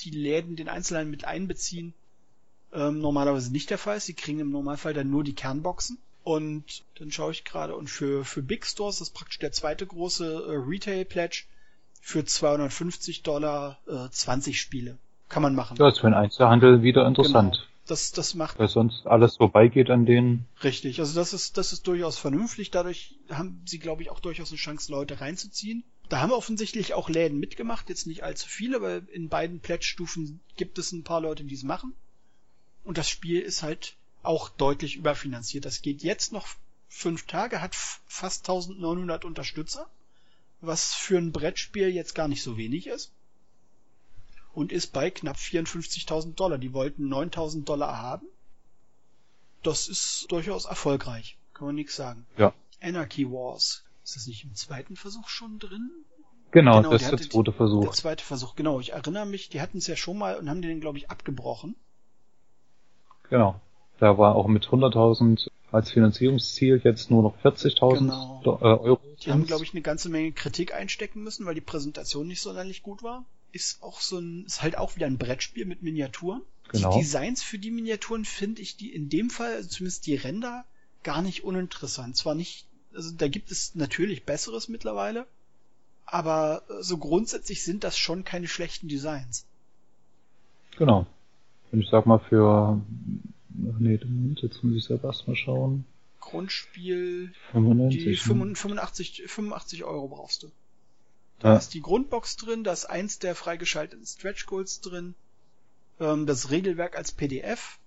S1: die Läden den Einzelhandel mit einbeziehen, ähm, normalerweise nicht der Fall ist. Sie kriegen im Normalfall dann nur die Kernboxen. Und dann schaue ich gerade, und für, für Big Stores, das ist praktisch der zweite große äh, Retail-Pledge, für 250 Dollar äh, 20 Spiele. Kann man machen.
S2: Das ist für den Einzelhandel wieder interessant. Genau.
S1: Das, das macht.
S2: Weil sonst alles vorbeigeht an denen.
S1: Richtig, also das ist, das ist durchaus vernünftig. Dadurch haben sie, glaube ich, auch durchaus eine Chance, Leute reinzuziehen. Da haben offensichtlich auch Läden mitgemacht, jetzt nicht allzu viele, weil in beiden Pledge-Stufen gibt es ein paar Leute, die es machen. Und das Spiel ist halt auch deutlich überfinanziert. Das geht jetzt noch fünf Tage, hat fast 1900 Unterstützer, was für ein Brettspiel jetzt gar nicht so wenig ist. Und ist bei knapp 54.000 Dollar. Die wollten 9.000 Dollar haben. Das ist durchaus erfolgreich. Kann man nichts sagen.
S2: Ja.
S1: Anarchy Wars. Ist das nicht im zweiten Versuch schon drin?
S2: Genau, genau das ist der zweite Versuch. Der
S1: zweite Versuch, genau. Ich erinnere mich, die hatten es ja schon mal und haben den, glaube ich, abgebrochen.
S2: Genau. Da war auch mit 100.000 als Finanzierungsziel jetzt nur noch 40.000 genau. äh, Euro.
S1: Die haben, glaube ich, eine ganze Menge Kritik einstecken müssen, weil die Präsentation nicht sonderlich gut war. Ist auch so ein, ist halt auch wieder ein Brettspiel mit Miniaturen. Genau. Die Designs für die Miniaturen finde ich die in dem Fall, also zumindest die Ränder, gar nicht uninteressant. Zwar nicht, also da gibt es natürlich Besseres mittlerweile, aber so grundsätzlich sind das schon keine schlechten Designs.
S2: Genau. Und ich sag mal für, ach nee, jetzt muss ich selber erstmal schauen.
S1: Grundspiel,
S2: 95,
S1: die 85, 85 Euro brauchst du. Da ja. ist die Grundbox drin, da ist eins der freigeschalteten Stretch Goals drin, ähm, das Regelwerk als PDF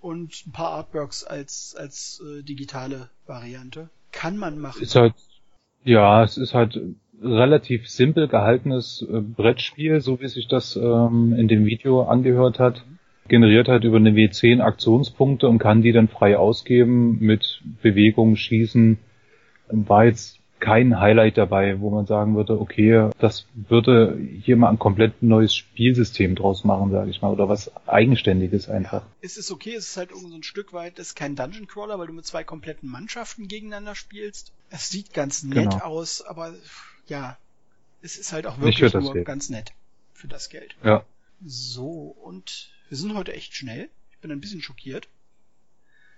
S1: und ein paar Artworks als, als äh, digitale Variante. Kann man machen.
S2: Ist halt, ja, es ist halt relativ simpel gehaltenes äh, Brettspiel, so wie sich das ähm, in dem Video angehört hat. Generiert halt über eine W10 Aktionspunkte und kann die dann frei ausgeben mit Bewegung, Schießen. War jetzt kein Highlight dabei, wo man sagen würde, okay, das würde hier mal ein komplett neues Spielsystem draus machen, sage ich mal, oder was Eigenständiges einfach. Ja,
S1: es ist okay, es ist halt irgendwie so ein Stück weit, es ist kein Dungeon Crawler, weil du mit zwei kompletten Mannschaften gegeneinander spielst. Es sieht ganz nett genau. aus, aber ja, es ist halt auch wirklich nur Geld. ganz nett für das Geld.
S2: Ja.
S1: So, und wir sind heute echt schnell. Ich bin ein bisschen schockiert.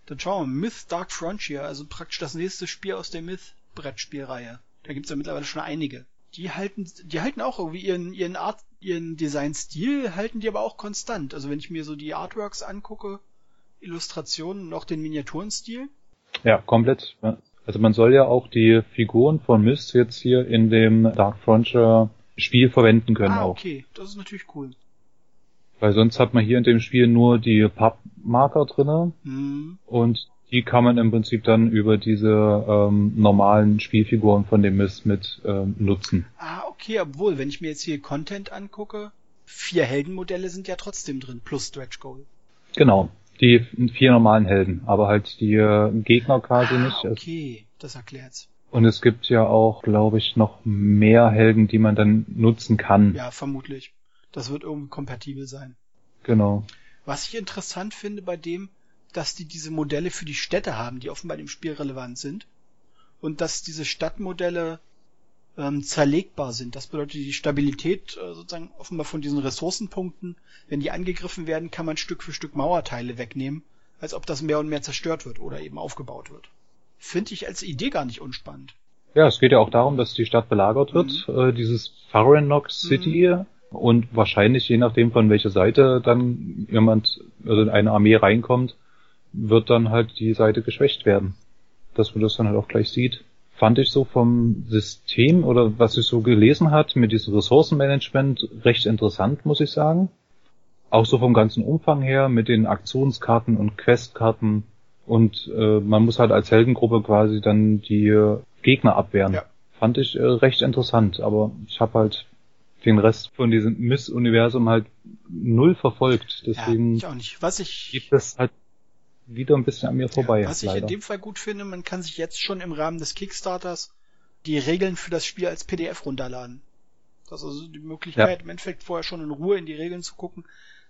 S1: Dann schauen wir, Myth Dark Frontier, also praktisch das nächste Spiel aus der Myth Brettspielreihe. Da gibt's ja mittlerweile schon einige, die halten, die halten auch irgendwie ihren, ihren Art, ihren Designstil halten die aber auch konstant. Also wenn ich mir so die Artworks angucke, Illustrationen, noch den Miniaturenstil.
S2: Ja, komplett. Also man soll ja auch die Figuren von Myst jetzt hier in dem Dark Frontier Spiel verwenden können
S1: ah,
S2: auch.
S1: okay, das ist natürlich cool.
S2: Weil sonst hat man hier in dem Spiel nur die Pappmarker drinne
S1: Hm.
S2: und die kann man im Prinzip dann über diese ähm, normalen Spielfiguren von dem Mist mit ähm, nutzen.
S1: Ah, okay, obwohl, wenn ich mir jetzt hier Content angucke, vier Heldenmodelle sind ja trotzdem drin, plus Stretch Goal.
S2: Genau, die vier normalen Helden, aber halt die äh, Gegner quasi
S1: ah,
S2: nicht.
S1: okay, das erklärt's.
S2: Und es gibt ja auch, glaube ich, noch mehr Helden, die man dann nutzen kann.
S1: Ja, vermutlich. Das wird irgendwie kompatibel sein.
S2: Genau.
S1: Was ich interessant finde bei dem, dass die diese Modelle für die Städte haben, die offenbar im Spiel relevant sind. Und dass diese Stadtmodelle ähm, zerlegbar sind. Das bedeutet, die Stabilität äh, sozusagen offenbar von diesen Ressourcenpunkten, wenn die angegriffen werden, kann man Stück für Stück Mauerteile wegnehmen, als ob das mehr und mehr zerstört wird oder eben aufgebaut wird. Finde ich als Idee gar nicht unspannend.
S2: Ja, es geht ja auch darum, dass die Stadt belagert wird, äh, dieses Farrenok City. Und wahrscheinlich, je nachdem von welcher Seite dann jemand, also eine Armee reinkommt, wird dann halt die Seite geschwächt werden. Dass man das dann halt auch gleich sieht. Fand ich so vom System oder was ich so gelesen hat mit diesem Ressourcenmanagement recht interessant, muss ich sagen. Auch so vom ganzen Umfang her mit den Aktionskarten und Questkarten und äh, man muss halt als Heldengruppe quasi dann die äh, Gegner abwehren.
S1: Ja.
S2: Fand ich äh, recht interessant, aber ich habe halt den Rest von diesem Miss-Universum halt null verfolgt. Deswegen
S1: ja, ich auch nicht. Was ich,
S2: geht das halt wieder ein bisschen an mir vorbei.
S1: ja, was ich
S2: leider.
S1: in dem Fall gut finde, man kann sich jetzt schon im Rahmen des Kickstarters die Regeln für das Spiel als PDF runterladen. Das ist also die Möglichkeit, im Endeffekt vorher schon in Ruhe in die Regeln zu gucken.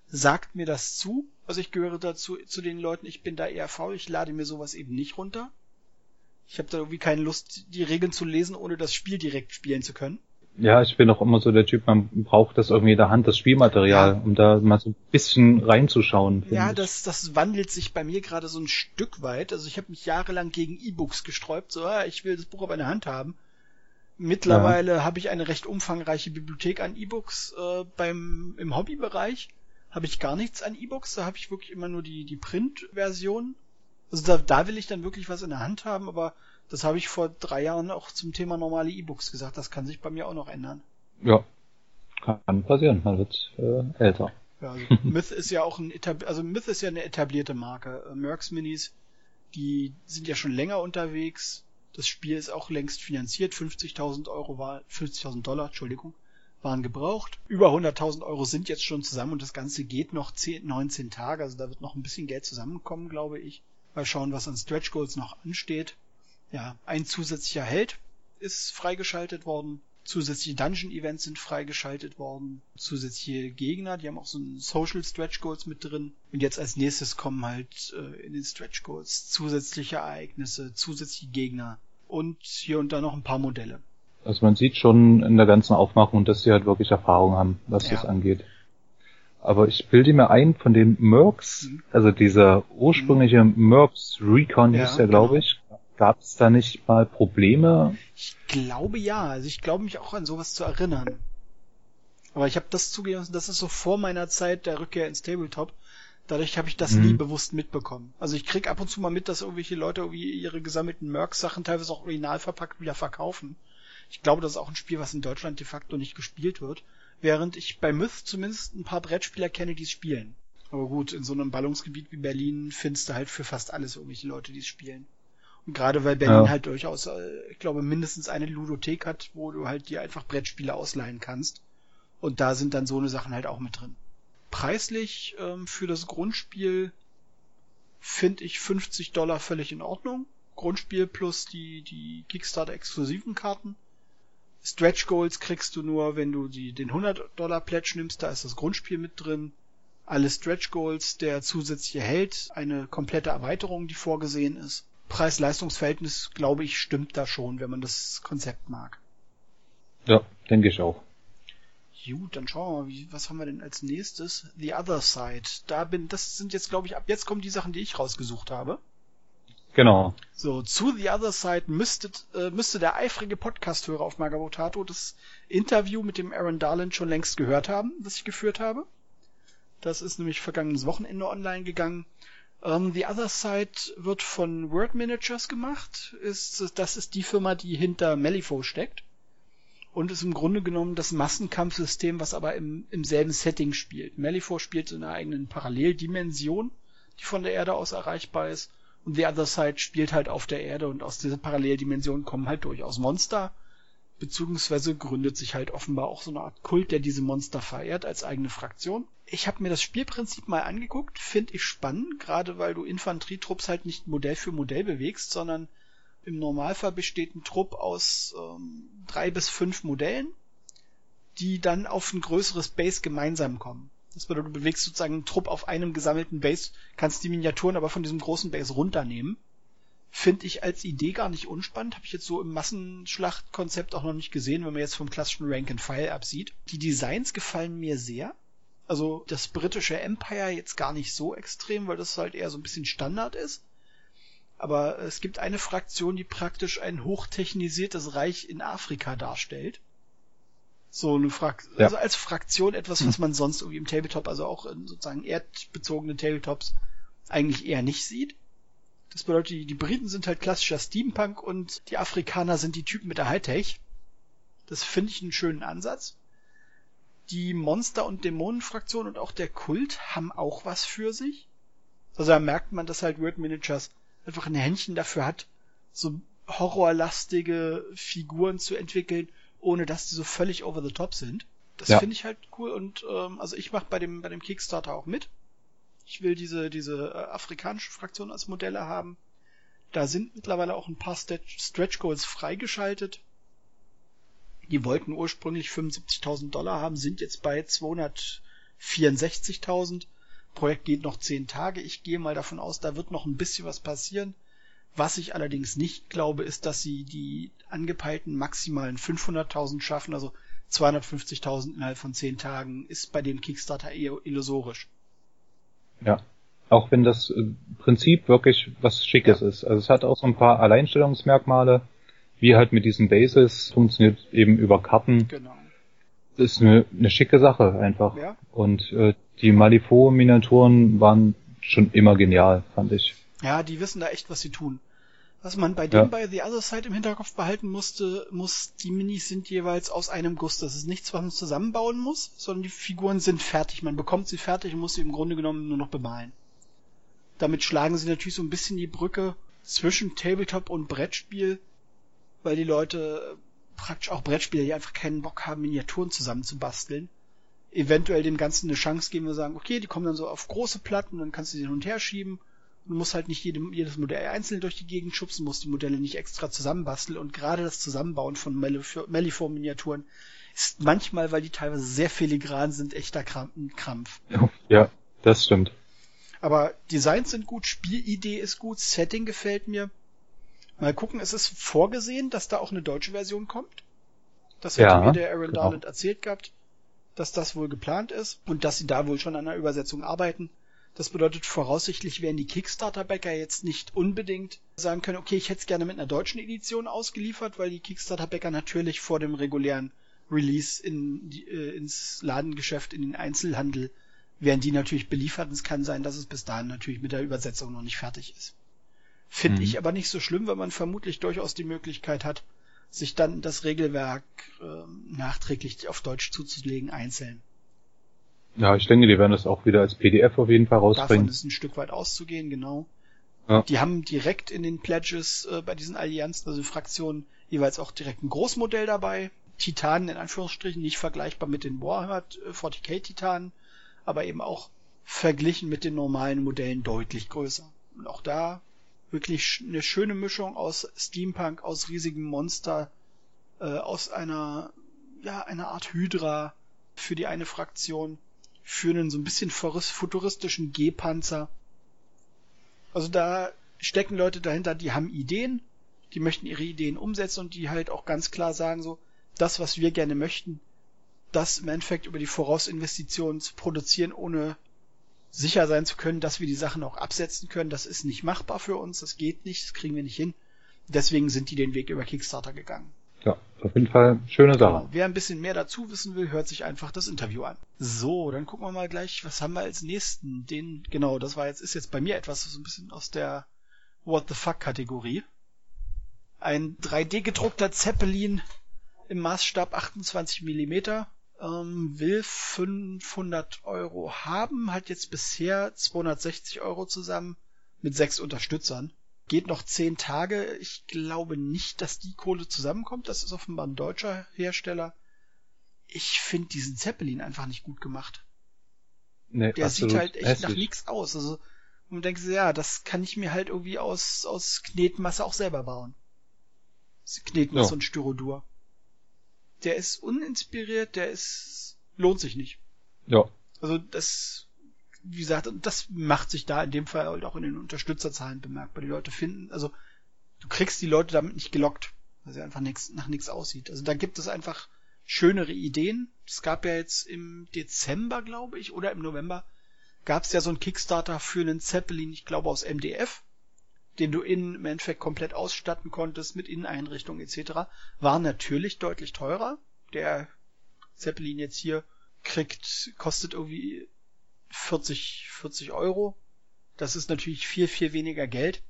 S1: Sagt mir das zu? Also ich gehöre dazu zu den Leuten, ich bin da eher faul, ich lade mir sowas eben nicht runter. Ich habe da irgendwie keine Lust, die Regeln zu lesen, ohne das Spiel direkt spielen zu können.
S2: Ja, ich bin auch immer so der Typ, man braucht das irgendwie in der Hand, das Spielmaterial,
S1: Ja.
S2: um da mal so ein bisschen reinzuschauen.
S1: Ja, das, das wandelt sich bei mir gerade so ein Stück weit. Also ich habe mich jahrelang gegen E-Books gesträubt, so, ah, ich will das Buch auf eine Hand haben. Mittlerweile habe ich eine recht umfangreiche Bibliothek an E-Books. Äh, beim im Hobbybereich habe ich gar nichts an E-Books, da habe ich wirklich immer nur die die Print-Version. Also da, da will ich dann wirklich was in der Hand haben, aber das habe ich vor drei Jahren auch zum Thema normale E-Books gesagt. Das kann sich bei mir auch noch ändern.
S2: Ja, kann passieren, man wird äh, älter.
S1: Ja, also Myth ist ja auch ein etab also Myth ist ja eine etablierte Marke. Äh, Mercs Minis, die sind ja schon länger unterwegs. Das Spiel ist auch längst finanziert. 50.000 Euro war 50.000 Dollar, Entschuldigung, waren gebraucht. Über 100.000 Euro sind jetzt schon zusammen und das Ganze geht noch 10, 19 Tage. Also da wird noch ein bisschen Geld zusammenkommen, glaube ich. Mal schauen, was an Stretch Goals noch ansteht. Ja, ein zusätzlicher Held ist freigeschaltet worden. Zusätzliche Dungeon-Events sind freigeschaltet worden. Zusätzliche Gegner, die haben auch so ein Social Stretch Goals mit drin. Und jetzt als nächstes kommen halt äh, in den Stretch Goals zusätzliche Ereignisse, zusätzliche Gegner und hier und da noch ein paar Modelle.
S2: Also man sieht schon in der ganzen Aufmachung, dass sie halt wirklich Erfahrung haben, was
S1: Ja.
S2: das angeht. Aber ich bilde mir ein, von den Mercs,
S1: Mhm.
S2: also dieser ursprüngliche Mercs Recon
S1: Ja,
S2: hieß der, glaube
S1: genau.
S2: ich, gab es da nicht mal Probleme?
S1: Ich glaube ja, also ich glaube mich auch an sowas zu erinnern. Aber ich habe das zugegeben, das ist so vor meiner Zeit der Rückkehr ins Tabletop. Dadurch habe ich das
S2: Mhm.
S1: nie bewusst mitbekommen. Also ich krieg ab und zu mal mit, dass irgendwelche Leute irgendwie ihre gesammelten Mercs-Sachen teilweise auch original verpackt wieder verkaufen. Ich glaube, das ist auch ein Spiel, was in Deutschland de facto nicht gespielt wird. Während ich bei Myth zumindest ein paar Brettspieler kenne, die es spielen. Aber gut, in so einem Ballungsgebiet wie Berlin findest du halt für fast alles irgendwelche Leute, die es spielen. Gerade weil Berlin
S2: Ja.
S1: halt durchaus, äh, ich glaube, mindestens eine Ludothek hat, wo du halt dir einfach Brettspiele ausleihen kannst. Und da sind dann so eine Sachen halt auch mit drin. Preislich ähm, für das Grundspiel finde ich 50 Dollar völlig in Ordnung. Grundspiel plus die, die Kickstarter-exklusiven Karten. Stretch Goals kriegst du nur, wenn du die, den 100 Dollar Pledge nimmst, da ist das Grundspiel mit drin. Alle Stretch Goals, der zusätzliche Held, eine komplette Erweiterung, die vorgesehen ist. Preis-Leistungs-Verhältnis, glaube ich, stimmt da schon, wenn man das Konzept mag.
S2: Ja, denke ich auch.
S1: Gut, dann schauen wir mal, wie, was haben wir denn als nächstes? The Other Side. Da bin, das sind jetzt, glaube ich, ab jetzt kommen die Sachen, die ich rausgesucht habe.
S2: Genau.
S1: So, zu The Other Side müsste, äh, müsste der eifrige Podcast-Hörer auf Magabotato das Interview mit dem Aaron Darland schon längst gehört haben, das ich geführt habe. Das ist nämlich vergangenes Wochenende online gegangen. Um, ähm, The Other Side wird von Word Managers gemacht. Ist, das ist die Firma, die hinter Malifaux steckt. Und ist im Grunde genommen das Massenkampfsystem, was aber im, im selben Setting spielt. Malifaux spielt in einer eigenen Paralleldimension, die von der Erde aus erreichbar ist. Und The Other Side spielt halt auf der Erde und aus dieser Paralleldimension kommen halt durchaus Monster. Beziehungsweise gründet sich halt offenbar auch so eine Art Kult, der diese Monster verehrt als eigene Fraktion. Ich habe mir das Spielprinzip mal angeguckt, finde ich spannend, gerade weil du Infanterietrupps halt nicht Modell für Modell bewegst, sondern im Normalfall besteht ein Trupp aus ähm, drei bis fünf Modellen, die dann auf ein größeres Base gemeinsam kommen. Das bedeutet, du bewegst sozusagen einen Trupp auf einem gesammelten Base, kannst die Miniaturen aber von diesem großen Base runternehmen. Finde ich als Idee gar nicht unspannend. Habe ich jetzt so im Massenschlachtkonzept auch noch nicht gesehen, wenn man jetzt vom klassischen Rank and File absieht. Die Designs gefallen mir sehr. Also das britische Empire jetzt gar nicht so extrem, weil das halt eher so ein bisschen Standard ist. Aber es gibt eine Fraktion, die praktisch ein hochtechnisiertes Reich in Afrika darstellt. So eine Fraktion, ja. also als Fraktion etwas, was hm. man sonst irgendwie im Tabletop, also auch in sozusagen erdbezogenen Tabletops eigentlich eher nicht sieht. Das bedeutet, die, die Briten sind halt klassischer Steampunk und die Afrikaner sind die Typen mit der Hightech. Das finde ich einen schönen Ansatz. Die Monster- und Dämonenfraktion und auch der Kult haben auch was für sich. Also da merkt man, dass halt Word Miniatures einfach ein Händchen dafür hat, so horrorlastige Figuren zu entwickeln, ohne dass die so völlig over the top sind. Das ja. finde ich halt cool und ähm, also ich mache bei dem bei dem Kickstarter auch mit. Ich will diese diese äh, afrikanische Fraktion als Modelle haben. Da sind mittlerweile auch ein paar Stretch Goals freigeschaltet. Die wollten ursprünglich 75.000 Dollar haben, sind jetzt bei 264.000. Projekt geht noch 10 Tage. Ich gehe mal davon aus, da wird noch ein bisschen was passieren. Was ich allerdings nicht glaube, ist, dass sie die angepeilten maximalen 500.000 schaffen. Also 250.000 innerhalb von 10 Tagen ist bei dem Kickstarter eher illusorisch.
S2: Ja. Auch wenn das äh, Prinzip wirklich was Schickes ja. ist. Also es hat auch so ein paar Alleinstellungsmerkmale, wie halt mit diesen Bases funktioniert eben über Karten. Genau. Das ist eine, eine schicke Sache einfach. Ja. Und äh, die Malifaux-Miniaturen waren schon immer genial, fand ich.
S1: Ja, die wissen da echt, was sie tun. Was man bei dem ja. bei The Other Side im Hinterkopf behalten musste, muss, die Minis sind jeweils aus einem Guss. Das ist nichts, was man zusammenbauen muss, sondern die Figuren sind fertig. Man bekommt sie fertig und muss sie im Grunde genommen nur noch bemalen. Damit schlagen sie natürlich so ein bisschen die Brücke zwischen Tabletop und Brettspiel, weil die Leute praktisch auch Brettspieler, die einfach keinen Bock haben, Miniaturen zusammenzubasteln, eventuell dem Ganzen eine Chance geben und sagen, okay, die kommen dann so auf große Platten, dann kannst du sie hin und her schieben Du musst halt nicht jedem, jedes Modell einzeln durch die Gegend schubsen, musst die Modelle nicht extra zusammenbasteln und gerade das Zusammenbauen von Melliform-Miniaturen ist manchmal, weil die teilweise sehr filigran sind, echter Krampf.
S2: Ja, das stimmt.
S1: Aber Designs sind gut, Spielidee ist gut, Setting gefällt mir. Mal gucken, es ist vorgesehen, dass da auch eine deutsche Version kommt. Das hätte ja, mir der Aaron genau. Darland erzählt gehabt, dass das wohl geplant ist und dass sie da wohl schon an einer Übersetzung arbeiten. Das bedeutet, voraussichtlich werden die Kickstarter-Bäcker jetzt nicht unbedingt sagen können, okay, ich hätte es gerne mit einer deutschen Edition ausgeliefert, weil die Kickstarter-Bäcker natürlich vor dem regulären Release in die, äh, ins Ladengeschäft, in den Einzelhandel, werden die natürlich beliefert. Und es kann sein, dass es bis dahin natürlich mit der Übersetzung noch nicht fertig ist. Finde mhm. ich aber nicht so schlimm, weil man vermutlich durchaus die Möglichkeit hat, sich dann das Regelwerk äh, nachträglich auf Deutsch zuzulegen, einzeln.
S2: Ja, ich denke, die werden das auch wieder als PDF auf jeden Fall rausbringen.
S1: Davon ist ein Stück weit auszugehen, genau. Ja. Die haben direkt in den Pledges äh, bei diesen Allianzen, also Fraktionen, jeweils auch direkt ein Großmodell dabei. Titanen in Anführungsstrichen, nicht vergleichbar mit den Warhammer 40k äh, Titanen, aber eben auch verglichen mit den normalen Modellen deutlich größer. Und auch da wirklich eine schöne Mischung aus Steampunk, aus riesigen Monster, äh, aus einer, ja, einer Art Hydra für die eine Fraktion für einen so ein bisschen futuristischen G-Panzer. Also da stecken Leute dahinter, die haben Ideen, die möchten ihre Ideen umsetzen und die halt auch ganz klar sagen so, das, was wir gerne möchten, das im Endeffekt über die Vorausinvestitionen zu produzieren, ohne sicher sein zu können, dass wir die Sachen auch absetzen können. Das ist nicht machbar für uns, das geht nicht, das kriegen wir nicht hin. Deswegen sind die den Weg über Kickstarter gegangen.
S2: Ja, auf jeden Fall schöne Sache. Genau.
S1: Wer ein bisschen mehr dazu wissen will, hört sich einfach das Interview an. So, dann gucken wir mal gleich, was haben wir als nächsten? Den, genau, das war jetzt, ist jetzt bei mir etwas so ein bisschen aus der What the fuck Kategorie. Ein 3D gedruckter Zeppelin im Maßstab 28 Millimeter ähm, will 500 Euro haben, hat jetzt bisher 260 Euro zusammen mit sechs Unterstützern. Geht noch zehn Tage. Ich glaube nicht, dass die Kohle zusammenkommt. Das ist offenbar ein deutscher Hersteller. Ich finde diesen Zeppelin einfach nicht gut gemacht. Nee, Der sieht halt echt hässlich. nach nichts aus. Also, man denkt sich, ja, das kann ich mir halt irgendwie aus, aus Knetmasse auch selber bauen. Knetmasse ja. und Styrodur der ist uninspiriert, der ist, lohnt sich nicht.
S2: Ja.
S1: Also das, wie gesagt, das macht sich da in dem Fall halt auch in den Unterstützerzahlen bemerkbar. Die Leute finden, also du kriegst die Leute damit nicht gelockt, weil sie einfach nix, nach nichts aussieht. Also da gibt es einfach schönere Ideen. Es gab ja jetzt im Dezember, glaube ich, oder im November, gab es ja so einen Kickstarter für einen Zeppelin, ich glaube aus MDF den du innen im Endeffekt komplett ausstatten konntest mit Inneneinrichtungen etc., war natürlich deutlich teurer. Der Zeppelin jetzt hier kriegt, kostet irgendwie 40, 40 Euro. Das ist natürlich viel, viel weniger Geld.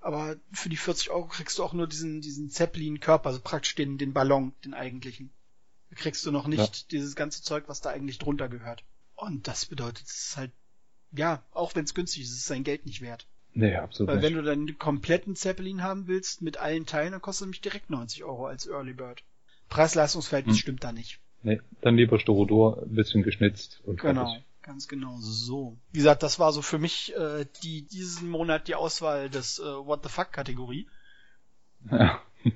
S1: Aber für die 40 Euro kriegst du auch nur diesen, diesen Zeppelin-Körper, also praktisch den, den Ballon, den eigentlichen. Da kriegst du noch nicht ja. dieses ganze Zeug, was da eigentlich drunter gehört. Und das bedeutet, es ist halt, ja, auch wenn es günstig ist, ist es sein Geld nicht wert.
S2: Nee, absolut
S1: Weil nicht. wenn du dann den kompletten Zeppelin haben willst, mit allen Teilen, dann kostet er nämlich direkt 90 Euro als Early Bird. Preis-Leistungsverhältnis hm. stimmt da nicht.
S2: Nee, dann lieber Styrodor, ein bisschen geschnitzt und
S1: Genau, fertig. ganz genau so. Wie gesagt, das war so für mich äh, die diesen Monat die Auswahl des äh, What the fuck Kategorie. Ja.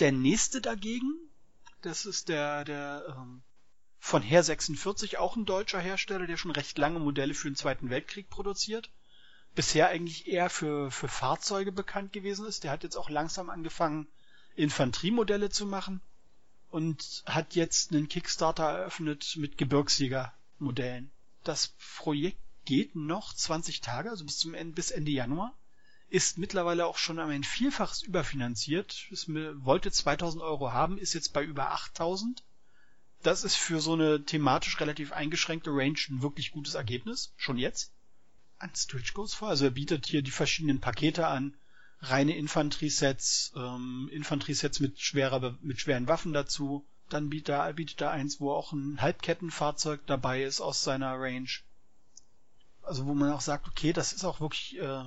S1: der nächste dagegen, das ist der der ähm, von Her 46, auch ein deutscher Hersteller, der schon recht lange Modelle für den Zweiten Weltkrieg produziert bisher eigentlich eher für, für Fahrzeuge bekannt gewesen ist. Der hat jetzt auch langsam angefangen, Infanteriemodelle zu machen und hat jetzt einen Kickstarter eröffnet mit Gebirgsjägermodellen. Das Projekt geht noch 20 Tage, also bis zum Ende, bis Ende Januar. Ist mittlerweile auch schon ein Vielfaches überfinanziert. Es wollte 2000 Euro haben, ist jetzt bei über 8000. Das ist für so eine thematisch relativ eingeschränkte Range ein wirklich gutes Ergebnis. Schon jetzt an Stretch Goals vor. Also er bietet hier die verschiedenen Pakete an, reine Infanteriesets, ähm, Infanteriesets mit schwerer, mit schweren Waffen dazu. Dann bietet er, bietet er eins, wo auch ein Halbkettenfahrzeug dabei ist aus seiner Range. Also wo man auch sagt, okay, das ist auch wirklich, äh,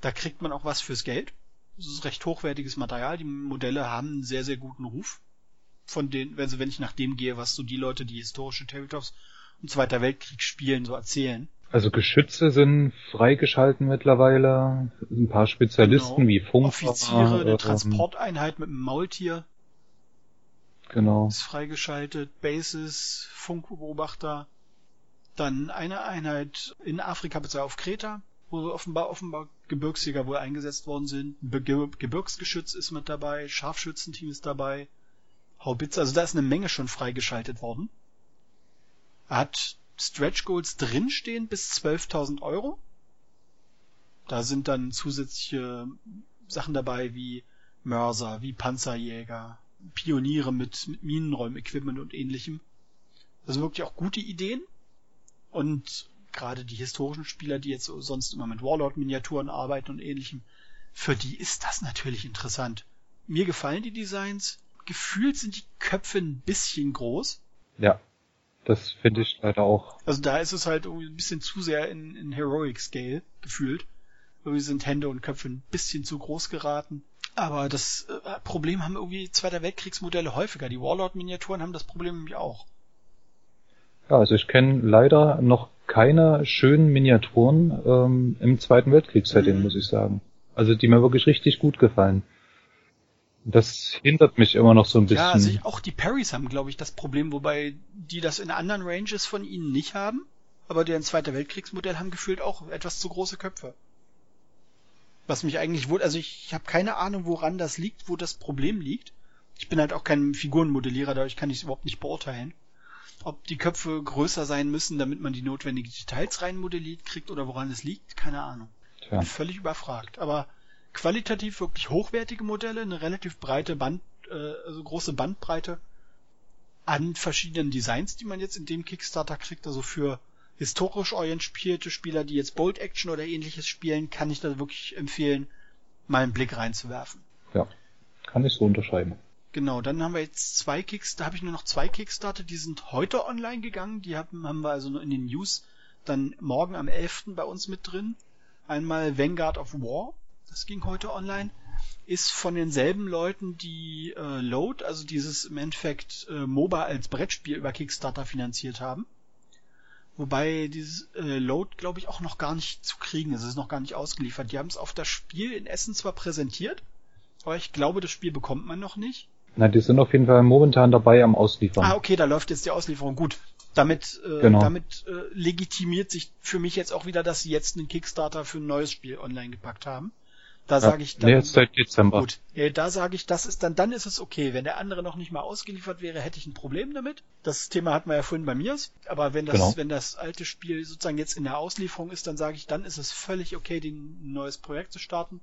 S1: da kriegt man auch was fürs Geld. Das ist recht hochwertiges Material. Die Modelle haben einen sehr, sehr guten Ruf. Von den, also wenn ich nach dem gehe, was so die Leute, die historische Tabletops und Zweiter Weltkrieg spielen, so erzählen.
S2: Also Geschütze sind freigeschalten mittlerweile. Ein paar Spezialisten genau. wie Funker.
S1: Offiziere, eine ähm, Transporteinheit mit einem Maultier.
S2: Genau.
S1: Ist freigeschaltet. Bases, Funkbeobachter. Dann eine Einheit in Afrika, beziehungsweise auf Kreta, wo offenbar, offenbar Gebirgsjäger wohl eingesetzt worden sind. Be Gebirgsgeschütz ist mit dabei, Scharfschützenteam ist dabei, Haubitze, also da ist eine Menge schon freigeschaltet worden. Hat Stretch Goals drinstehen bis 12.000 Euro. Da sind dann zusätzliche Sachen dabei wie Mörser, wie Panzerjäger, Pioniere mit, mit Minenräumequipment und ähnlichem. Das sind wirklich auch gute Ideen. Und gerade die historischen Spieler, die jetzt sonst immer mit Warlord-Miniaturen arbeiten und ähnlichem, für die ist das natürlich interessant. Mir gefallen die Designs. Gefühlt sind die Köpfe ein bisschen groß.
S2: Ja. Das finde ich leider auch.
S1: Also da ist es halt irgendwie ein bisschen zu sehr in, in Heroic Scale gefühlt. Irgendwie sind Hände und Köpfe ein bisschen zu groß geraten. Aber das äh, Problem haben irgendwie Zweiter Weltkriegsmodelle häufiger. Die Warlord-Miniaturen haben das Problem nämlich auch.
S2: Ja, also ich kenne leider noch keine schönen Miniaturen ähm, im Zweiten Weltkriegssetting, mhm. muss ich sagen. Also die mir wirklich richtig gut gefallen. Das hindert mich immer noch so ein bisschen. Ja, also
S1: auch die Parrys haben, glaube ich, das Problem, wobei die das in anderen Ranges von ihnen nicht haben. Aber deren Zweiter Weltkriegsmodell haben gefühlt auch etwas zu große Köpfe. Was mich eigentlich wohl, also ich, ich habe keine Ahnung, woran das liegt, wo das Problem liegt. Ich bin halt auch kein Figurenmodellierer, dadurch kann ich es überhaupt nicht beurteilen. Ob die Köpfe größer sein müssen, damit man die notwendigen Details reinmodelliert kriegt oder woran es liegt, keine Ahnung. Tja. Bin völlig überfragt. Aber qualitativ wirklich hochwertige Modelle, eine relativ breite Band, äh, also große Bandbreite an verschiedenen Designs, die man jetzt in dem Kickstarter kriegt. Also für historisch orientierte Spieler, die jetzt Bolt Action oder ähnliches spielen, kann ich da wirklich empfehlen, mal einen Blick reinzuwerfen.
S2: Ja, kann ich so unterschreiben.
S1: Genau, dann haben wir jetzt zwei Kicks, da habe ich nur noch zwei Kickstarter, die sind heute online gegangen, die haben, haben wir also nur in den News dann morgen am 11. bei uns mit drin. Einmal Vanguard of War, das ging heute online, ist von denselben Leuten, die äh, Load, also dieses im Endeffekt äh, MOBA als Brettspiel über Kickstarter finanziert haben. Wobei dieses äh, Load, glaube ich, auch noch gar nicht zu kriegen ist. Es ist noch gar nicht ausgeliefert. Die haben es auf das Spiel in Essen zwar präsentiert, aber ich glaube, das Spiel bekommt man noch nicht.
S2: Na, die sind auf jeden Fall momentan dabei am Ausliefern.
S1: Ah, okay, da läuft jetzt die Auslieferung. Gut. Damit, äh, genau. damit äh, legitimiert sich für mich jetzt auch wieder, dass sie jetzt einen Kickstarter für ein neues Spiel online gepackt haben. Da ja, sage ich dann.
S2: Nee, seit Dezember. Gut.
S1: Ja, da sage ich, das ist dann, dann ist es okay. Wenn der andere noch nicht mal ausgeliefert wäre, hätte ich ein Problem damit. Das Thema hatten wir ja vorhin bei mir. Aber wenn das, genau. wenn das alte Spiel sozusagen jetzt in der Auslieferung ist, dann sage ich, dann ist es völlig okay, ein neues Projekt zu starten.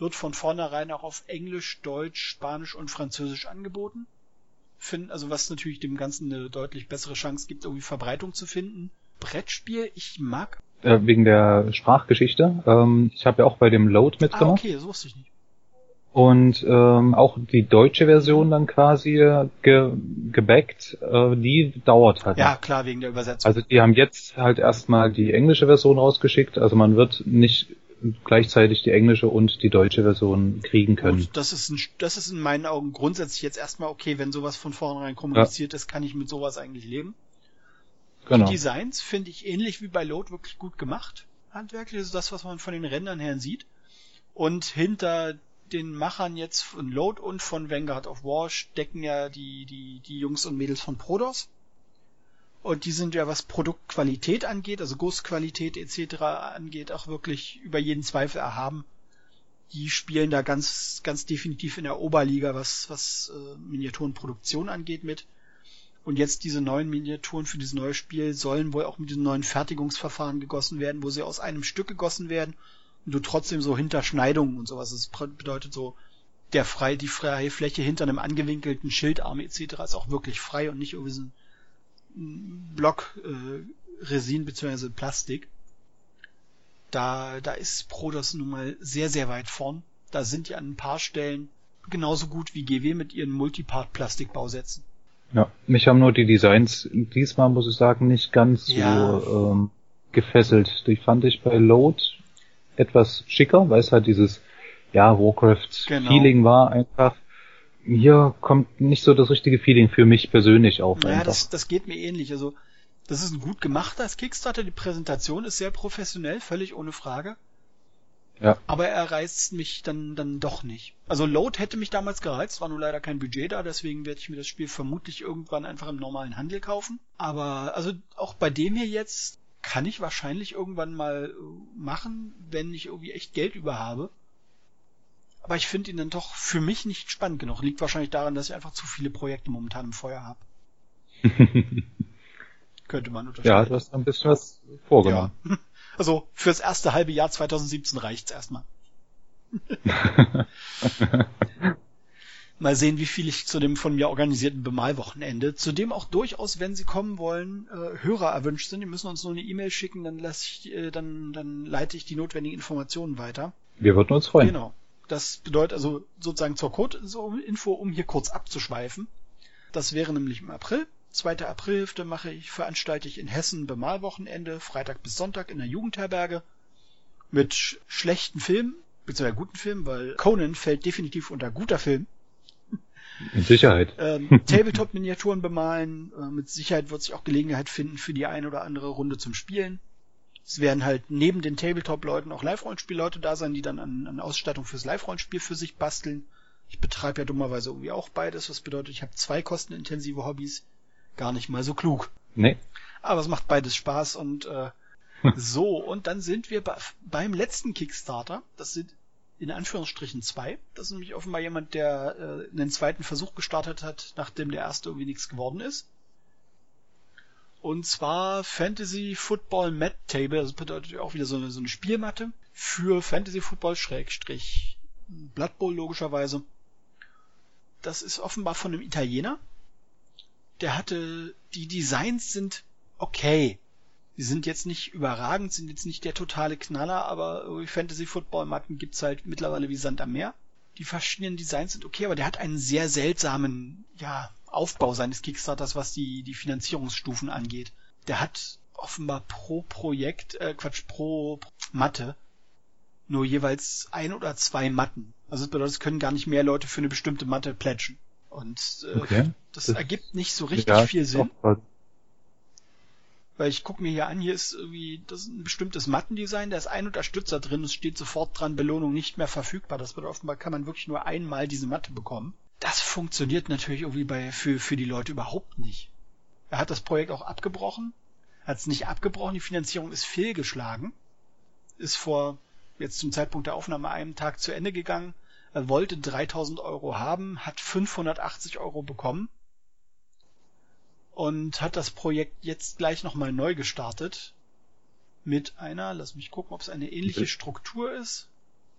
S1: Wird von vornherein auch auf Englisch, Deutsch, Spanisch und Französisch angeboten. Finden, also was natürlich dem Ganzen eine deutlich bessere Chance gibt, irgendwie Verbreitung zu finden. Brettspiel, ich mag
S2: äh, wegen der Sprachgeschichte. Ähm, ich habe ja auch bei dem Load ah, mitgemacht. Ah, okay, das wusste ich nicht. Und ähm, auch die deutsche Version dann quasi ge gebackt, äh, die dauert halt.
S1: Ja, noch. klar, wegen der Übersetzung.
S2: Also die haben jetzt halt erstmal die englische Version rausgeschickt. Also man wird nicht gleichzeitig die englische und die deutsche Version kriegen können. Gut,
S1: das ist, ein, das ist in meinen Augen grundsätzlich jetzt erstmal okay, wenn sowas von vornherein kommuniziert ja. ist, kann ich mit sowas eigentlich leben. Genau. Die Designs finde ich ähnlich wie bei Load wirklich gut gemacht. Handwerklich ist das, was man von den Rändern her sieht. Und hinter den Machern jetzt von Load und von Vanguard of War stecken ja die, die, die Jungs und Mädels von Prodos. Und die sind ja, was Produktqualität angeht, also Gussqualität etc. angeht, auch wirklich über jeden Zweifel erhaben. Die spielen da ganz, ganz definitiv in der Oberliga, was, was äh, Miniaturenproduktion angeht mit. Und jetzt diese neuen Miniaturen für dieses neue Spiel sollen wohl auch mit diesem neuen Fertigungsverfahren gegossen werden, wo sie aus einem Stück gegossen werden und du trotzdem so Hinterschneidungen und sowas. Das bedeutet so, der frei, die freie Fläche hinter einem angewinkelten Schildarm etc. ist auch wirklich frei und nicht irgendwie so ein Block äh, Resin bzw. Plastik. Da, da ist Prodos nun mal sehr, sehr weit vorn. Da sind die an ein paar Stellen genauso gut wie GW mit ihren Multipart-Plastikbausätzen.
S2: Ja, mich haben nur die Designs diesmal, muss ich sagen, nicht ganz ja. so ähm, gefesselt. Die fand ich bei Load etwas schicker, weil es halt dieses ja, Warcraft-Feeling genau. war einfach. Hier kommt nicht so das richtige Feeling für mich persönlich auf.
S1: Ja, das, das geht mir ähnlich. Also, das ist ein gut gemachter Kickstarter. Die Präsentation ist sehr professionell, völlig ohne Frage. Ja. Aber er reizt mich dann, dann doch nicht. Also Load hätte mich damals gereizt, war nur leider kein Budget da, deswegen werde ich mir das Spiel vermutlich irgendwann einfach im normalen Handel kaufen. Aber also auch bei dem hier jetzt kann ich wahrscheinlich irgendwann mal äh, machen, wenn ich irgendwie echt Geld über habe. Aber ich finde ihn dann doch für mich nicht spannend genug. Liegt wahrscheinlich daran, dass ich einfach zu viele Projekte momentan im Feuer habe. Könnte man unterscheiden.
S2: Ja, du hast ein bisschen was vorgenommen. Ja.
S1: Also fürs erste halbe Jahr 2017 reicht's erstmal. Mal sehen, wie viel ich zu dem von mir organisierten Bemalwochenende, zu dem auch durchaus, wenn Sie kommen wollen, äh, Hörer erwünscht sind. Die müssen uns nur eine E-Mail schicken, dann lasse ich, äh, dann, dann leite ich die notwendigen Informationen weiter.
S2: Wir würden uns freuen.
S1: Genau. Das bedeutet also sozusagen zur Code-Info, um hier kurz abzuschweifen. Das wäre nämlich im April. 2. Aprilhälfte mache ich, veranstalte ich in Hessen Bemalwochenende, Freitag bis Sonntag in der Jugendherberge mit schlechten Filmen, beziehungsweise guten Filmen, weil Conan fällt definitiv unter guter Film.
S2: Mit Sicherheit.
S1: Ähm, Tabletop-Miniaturen bemalen. Äh, mit Sicherheit wird sich auch Gelegenheit finden für die ein oder andere Runde zum Spielen. Es werden halt neben den Tabletop-Leuten auch Live-Rollenspiel-Leute da sein, die dann an, an Ausstattung fürs Live-Rollenspiel für sich basteln. Ich betreibe ja dummerweise irgendwie auch beides, was bedeutet, ich habe zwei kostenintensive Hobbys gar nicht mal so klug.
S2: Nee.
S1: Aber es macht beides Spaß und äh, so, und dann sind wir bei, beim letzten Kickstarter. Das sind in Anführungsstrichen zwei. Das ist nämlich offenbar jemand, der äh, einen zweiten Versuch gestartet hat, nachdem der erste irgendwie nichts geworden ist. Und zwar Fantasy Football Mat Table, das bedeutet auch wieder so eine, so eine Spielmatte für Fantasy Football Schrägstrich Blood Bowl logischerweise. Das ist offenbar von einem Italiener. Der hatte, die Designs sind okay. Die sind jetzt nicht überragend, sind jetzt nicht der totale Knaller, aber Fantasy Football Matten gibt's halt mittlerweile wie Sand am Meer. Die verschiedenen Designs sind okay, aber der hat einen sehr seltsamen, ja, Aufbau seines Kickstarters, was die, die Finanzierungsstufen angeht. Der hat offenbar pro Projekt, äh, Quatsch, pro Matte nur jeweils ein oder zwei Matten. Also das bedeutet, es können gar nicht mehr Leute für eine bestimmte Matte plätschen. Und äh, okay. das, das, ergibt nicht so richtig ja, viel Sinn. Weil ich gucke mir hier an, hier ist irgendwie das ist ein bestimmtes Mattendesign, da ist ein Unterstützer drin, es steht sofort dran, Belohnung nicht mehr verfügbar. Das bedeutet, offenbar kann man wirklich nur einmal diese Matte bekommen. Das funktioniert natürlich irgendwie bei, für, für die Leute überhaupt nicht. Er hat das Projekt auch abgebrochen, hat es nicht abgebrochen, die Finanzierung ist fehlgeschlagen, ist vor jetzt zum Zeitpunkt der Aufnahme einem Tag zu Ende gegangen. Er wollte 3000 Euro haben, hat 580 Euro bekommen und hat das Projekt jetzt gleich nochmal neu gestartet mit einer, lass mich gucken, ob es eine ähnliche Struktur ist.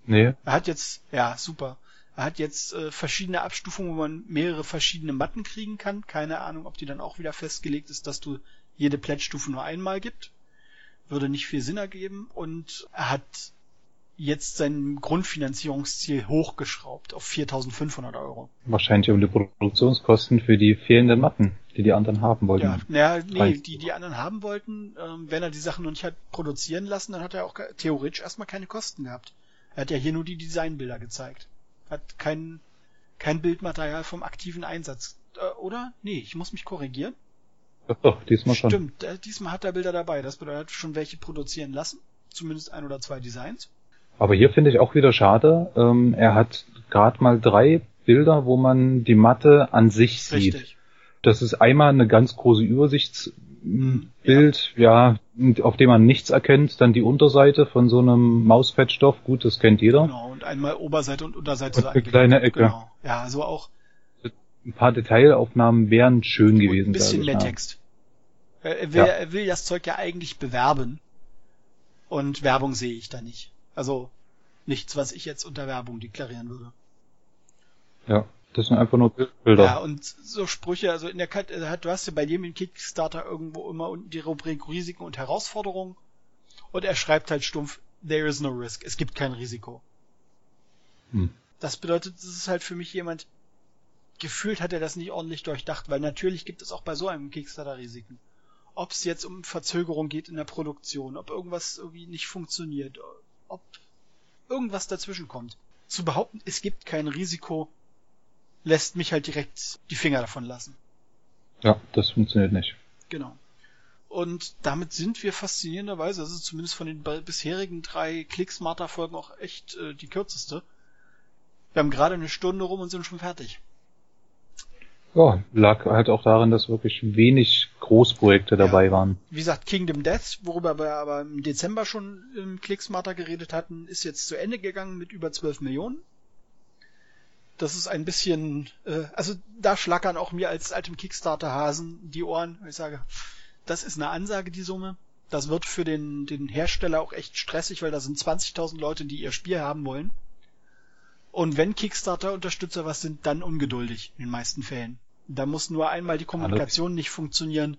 S2: Nee.
S1: Er hat jetzt, ja, super. Er hat jetzt äh, verschiedene Abstufungen, wo man mehrere verschiedene Matten kriegen kann. Keine Ahnung, ob die dann auch wieder festgelegt ist, dass du jede Plättstufe nur einmal gibt. Würde nicht viel Sinn ergeben. Und er hat jetzt sein Grundfinanzierungsziel hochgeschraubt auf 4.500 Euro.
S2: Wahrscheinlich um die Produktionskosten für die fehlenden Matten, die die anderen haben wollten. Ja,
S1: naja, nee, die die anderen haben wollten, ähm, wenn er die Sachen noch nicht hat produzieren lassen, dann hat er auch theoretisch erstmal keine Kosten gehabt. Er hat ja hier nur die Designbilder gezeigt. Hat kein, kein Bildmaterial vom aktiven Einsatz. Äh, oder? Nee, ich muss mich korrigieren.
S2: Doch, doch, diesmal schon.
S1: Stimmt, äh, diesmal hat er Bilder dabei. Das bedeutet, er hat schon welche produzieren lassen. Zumindest ein oder zwei Designs.
S2: Aber hier finde ich auch wieder schade. Ähm, er hat gerade mal drei Bilder, wo man die Matte an sich sieht. Richtig. Das ist einmal eine ganz große Übersichtsbild, ja. ja, auf dem man nichts erkennt. Dann die Unterseite von so einem Mausfettstoff. Gut, das kennt jeder.
S1: Genau, und einmal Oberseite und Unterseite.
S2: Und eine kleine Ecke. Genau.
S1: Ja, so also auch.
S2: Ein paar Detailaufnahmen wären schön gewesen.
S1: ein bisschen mehr Text. Er will, ja. er will das Zeug ja eigentlich bewerben. Und Werbung sehe ich da nicht. Also nichts, was ich jetzt unter Werbung deklarieren würde.
S2: Ja, das sind einfach nur Bilder.
S1: Ja, und so Sprüche, also in der Kat äh, du hast ja bei jedem Kickstarter irgendwo immer unten die Rubrik Risiken und Herausforderungen. Und er schreibt halt stumpf, there is no risk. Es gibt kein Risiko. Hm. Das bedeutet, das ist halt für mich jemand, gefühlt hat er das nicht ordentlich durchdacht, weil natürlich gibt es auch bei so einem Kickstarter Risiken. Ob es jetzt um Verzögerung geht in der Produktion, ob irgendwas irgendwie nicht funktioniert, ob irgendwas dazwischen kommt. Zu behaupten, es gibt kein Risiko, lässt mich halt direkt die Finger davon lassen.
S2: Ja, das funktioniert nicht.
S1: Genau. Und damit sind wir faszinierenderweise, also zumindest von den bisherigen drei Click-Smarter-Folgen auch echt äh, die kürzeste. Wir haben gerade eine Stunde rum und sind schon fertig.
S2: Ja, lag halt auch darin, dass wirklich wenig Großprojekte dabei
S1: ja.
S2: waren.
S1: Wie gesagt, Kingdom Death, worüber wir aber im Dezember schon im Clicksmarter geredet hatten, ist jetzt zu Ende gegangen mit über 12 Millionen. Das ist ein bisschen, äh, also da schlackern auch mir als altem Kickstarter-Hasen die Ohren. Ich sage, das ist eine Ansage, die Summe. Das wird für den, den Hersteller auch echt stressig, weil da sind 20.000 Leute, die ihr Spiel haben wollen. Und wenn Kickstarter-Unterstützer was sind, dann ungeduldig in den meisten Fällen. Da muss nur einmal die Kommunikation Hallo. nicht funktionieren.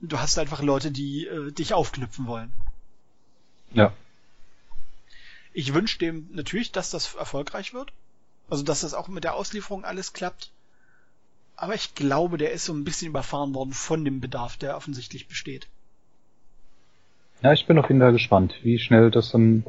S1: Du hast einfach Leute, die äh, dich aufknüpfen wollen.
S2: Ja.
S1: Ich wünsche dem natürlich, dass das erfolgreich wird. Also, dass das auch mit der Auslieferung alles klappt. Aber ich glaube, der ist so ein bisschen überfahren worden von dem Bedarf, der offensichtlich besteht.
S2: Ja, ich bin auf jeden Fall gespannt, wie schnell das dann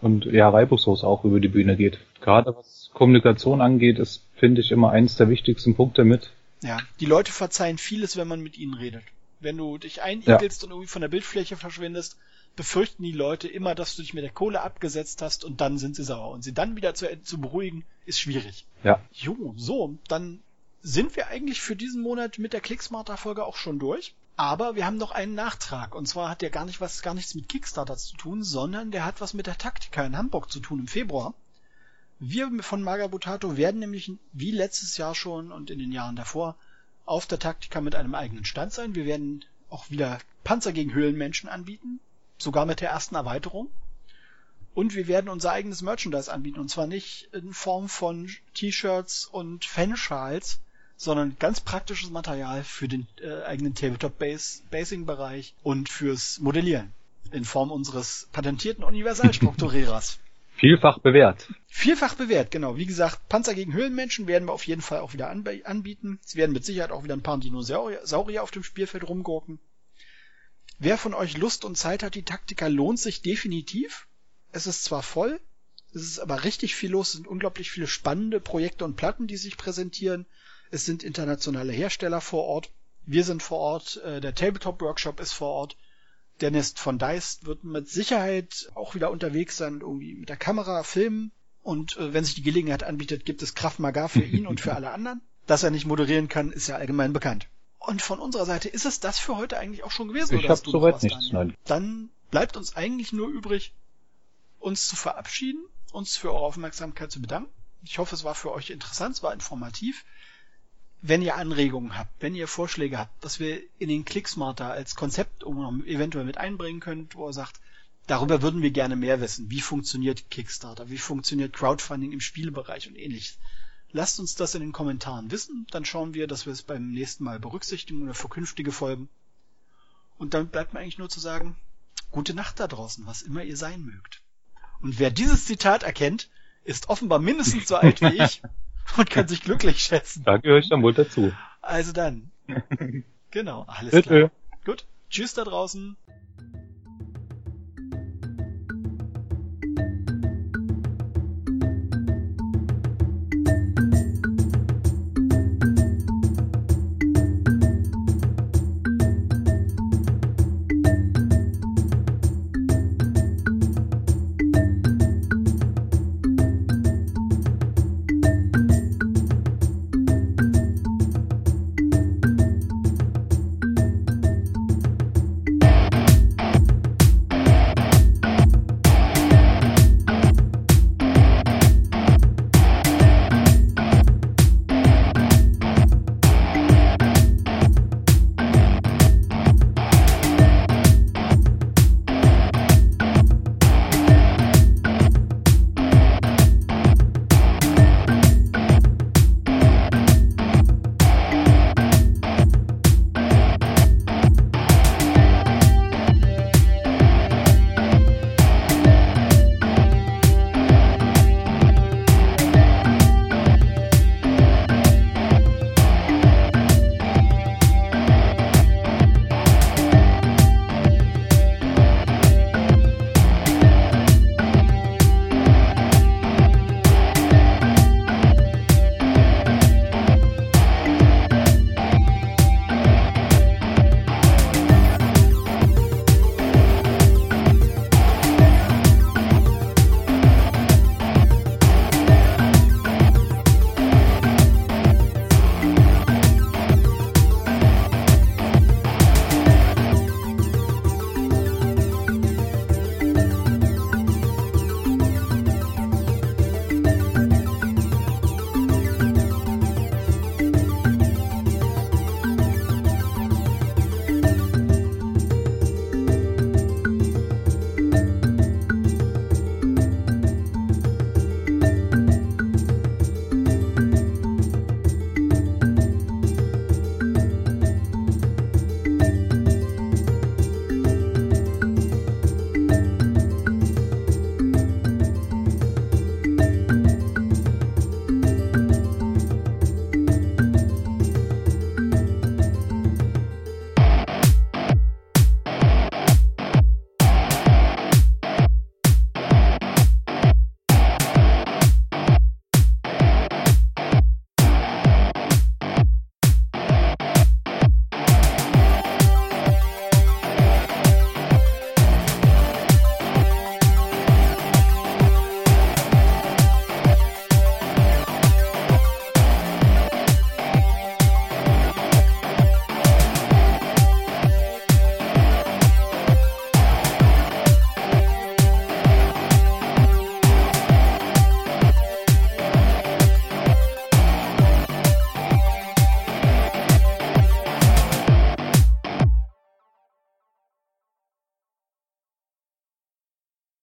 S2: und ja, reibungslos auch über die Bühne geht. Gerade was Kommunikation angeht, ist, finde ich, immer eins der wichtigsten Punkte mit.
S1: Ja, die Leute verzeihen vieles, wenn man mit ihnen redet. Wenn du dich einigelst ja. und irgendwie von der Bildfläche verschwindest, befürchten die Leute immer, dass du dich mit der Kohle abgesetzt hast und dann sind sie sauer. Und sie dann wieder zu, zu beruhigen, ist schwierig.
S2: Ja.
S1: Jo, so, dann sind wir eigentlich für diesen Monat mit der Clicksmarter-Folge auch schon durch. Aber wir haben noch einen Nachtrag. Und zwar hat der gar nicht was, gar nichts mit Kickstarter zu tun, sondern der hat was mit der Taktika in Hamburg zu tun im Februar. Wir von Magabutato werden nämlich wie letztes Jahr schon und in den Jahren davor auf der Taktika mit einem eigenen Stand sein. Wir werden auch wieder Panzer gegen Höhlenmenschen anbieten, sogar mit der ersten Erweiterung. Und wir werden unser eigenes Merchandise anbieten. Und zwar nicht in Form von T-Shirts und Fanschals, sondern ganz praktisches Material für den äh, eigenen Tabletop-Basing-Bereich und fürs Modellieren. In Form unseres patentierten Universalstrukturierers.
S2: Vielfach bewährt.
S1: Vielfach bewährt, genau. Wie gesagt, Panzer gegen Höhlenmenschen werden wir auf jeden Fall auch wieder anbieten. Es werden mit Sicherheit auch wieder ein paar Dinosaurier auf dem Spielfeld rumgurken. Wer von euch Lust und Zeit hat, die Taktika lohnt sich definitiv. Es ist zwar voll, es ist aber richtig viel los, es sind unglaublich viele spannende Projekte und Platten, die sich präsentieren. Es sind internationale Hersteller vor Ort. Wir sind vor Ort, äh, der Tabletop Workshop ist vor Ort. Dennis von Deist wird mit Sicherheit auch wieder unterwegs sein, irgendwie mit der Kamera filmen. Und äh, wenn sich die Gelegenheit anbietet, gibt es Kraft Maga für ihn und für alle anderen. Dass er nicht moderieren kann, ist ja allgemein bekannt. Und von unserer Seite ist es das für heute eigentlich auch schon gewesen.
S2: Ich habe soweit nichts, nein.
S1: Dann bleibt uns eigentlich nur übrig, uns zu verabschieden, uns für eure Aufmerksamkeit zu bedanken. Ich hoffe, es war für euch interessant, es war informativ wenn ihr Anregungen habt, wenn ihr Vorschläge habt, dass wir in den Clicksmarter als Konzept eventuell mit einbringen könnt, wo ihr sagt, darüber würden wir gerne mehr wissen. Wie funktioniert Kickstarter? Wie funktioniert Crowdfunding im Spielbereich und ähnliches? Lasst uns das in den Kommentaren wissen, dann schauen wir, dass wir es beim nächsten Mal berücksichtigen oder für künftige Folgen. Und dann bleibt mir eigentlich nur zu sagen, gute Nacht da draußen, was immer ihr sein mögt. Und wer dieses Zitat erkennt, ist offenbar mindestens so alt wie ich. und kann sich glücklich schätzen.
S2: Da gehöre ich dann wohl dazu.
S1: Also dann. Genau, alles klar. Gut. Tschüss da draußen.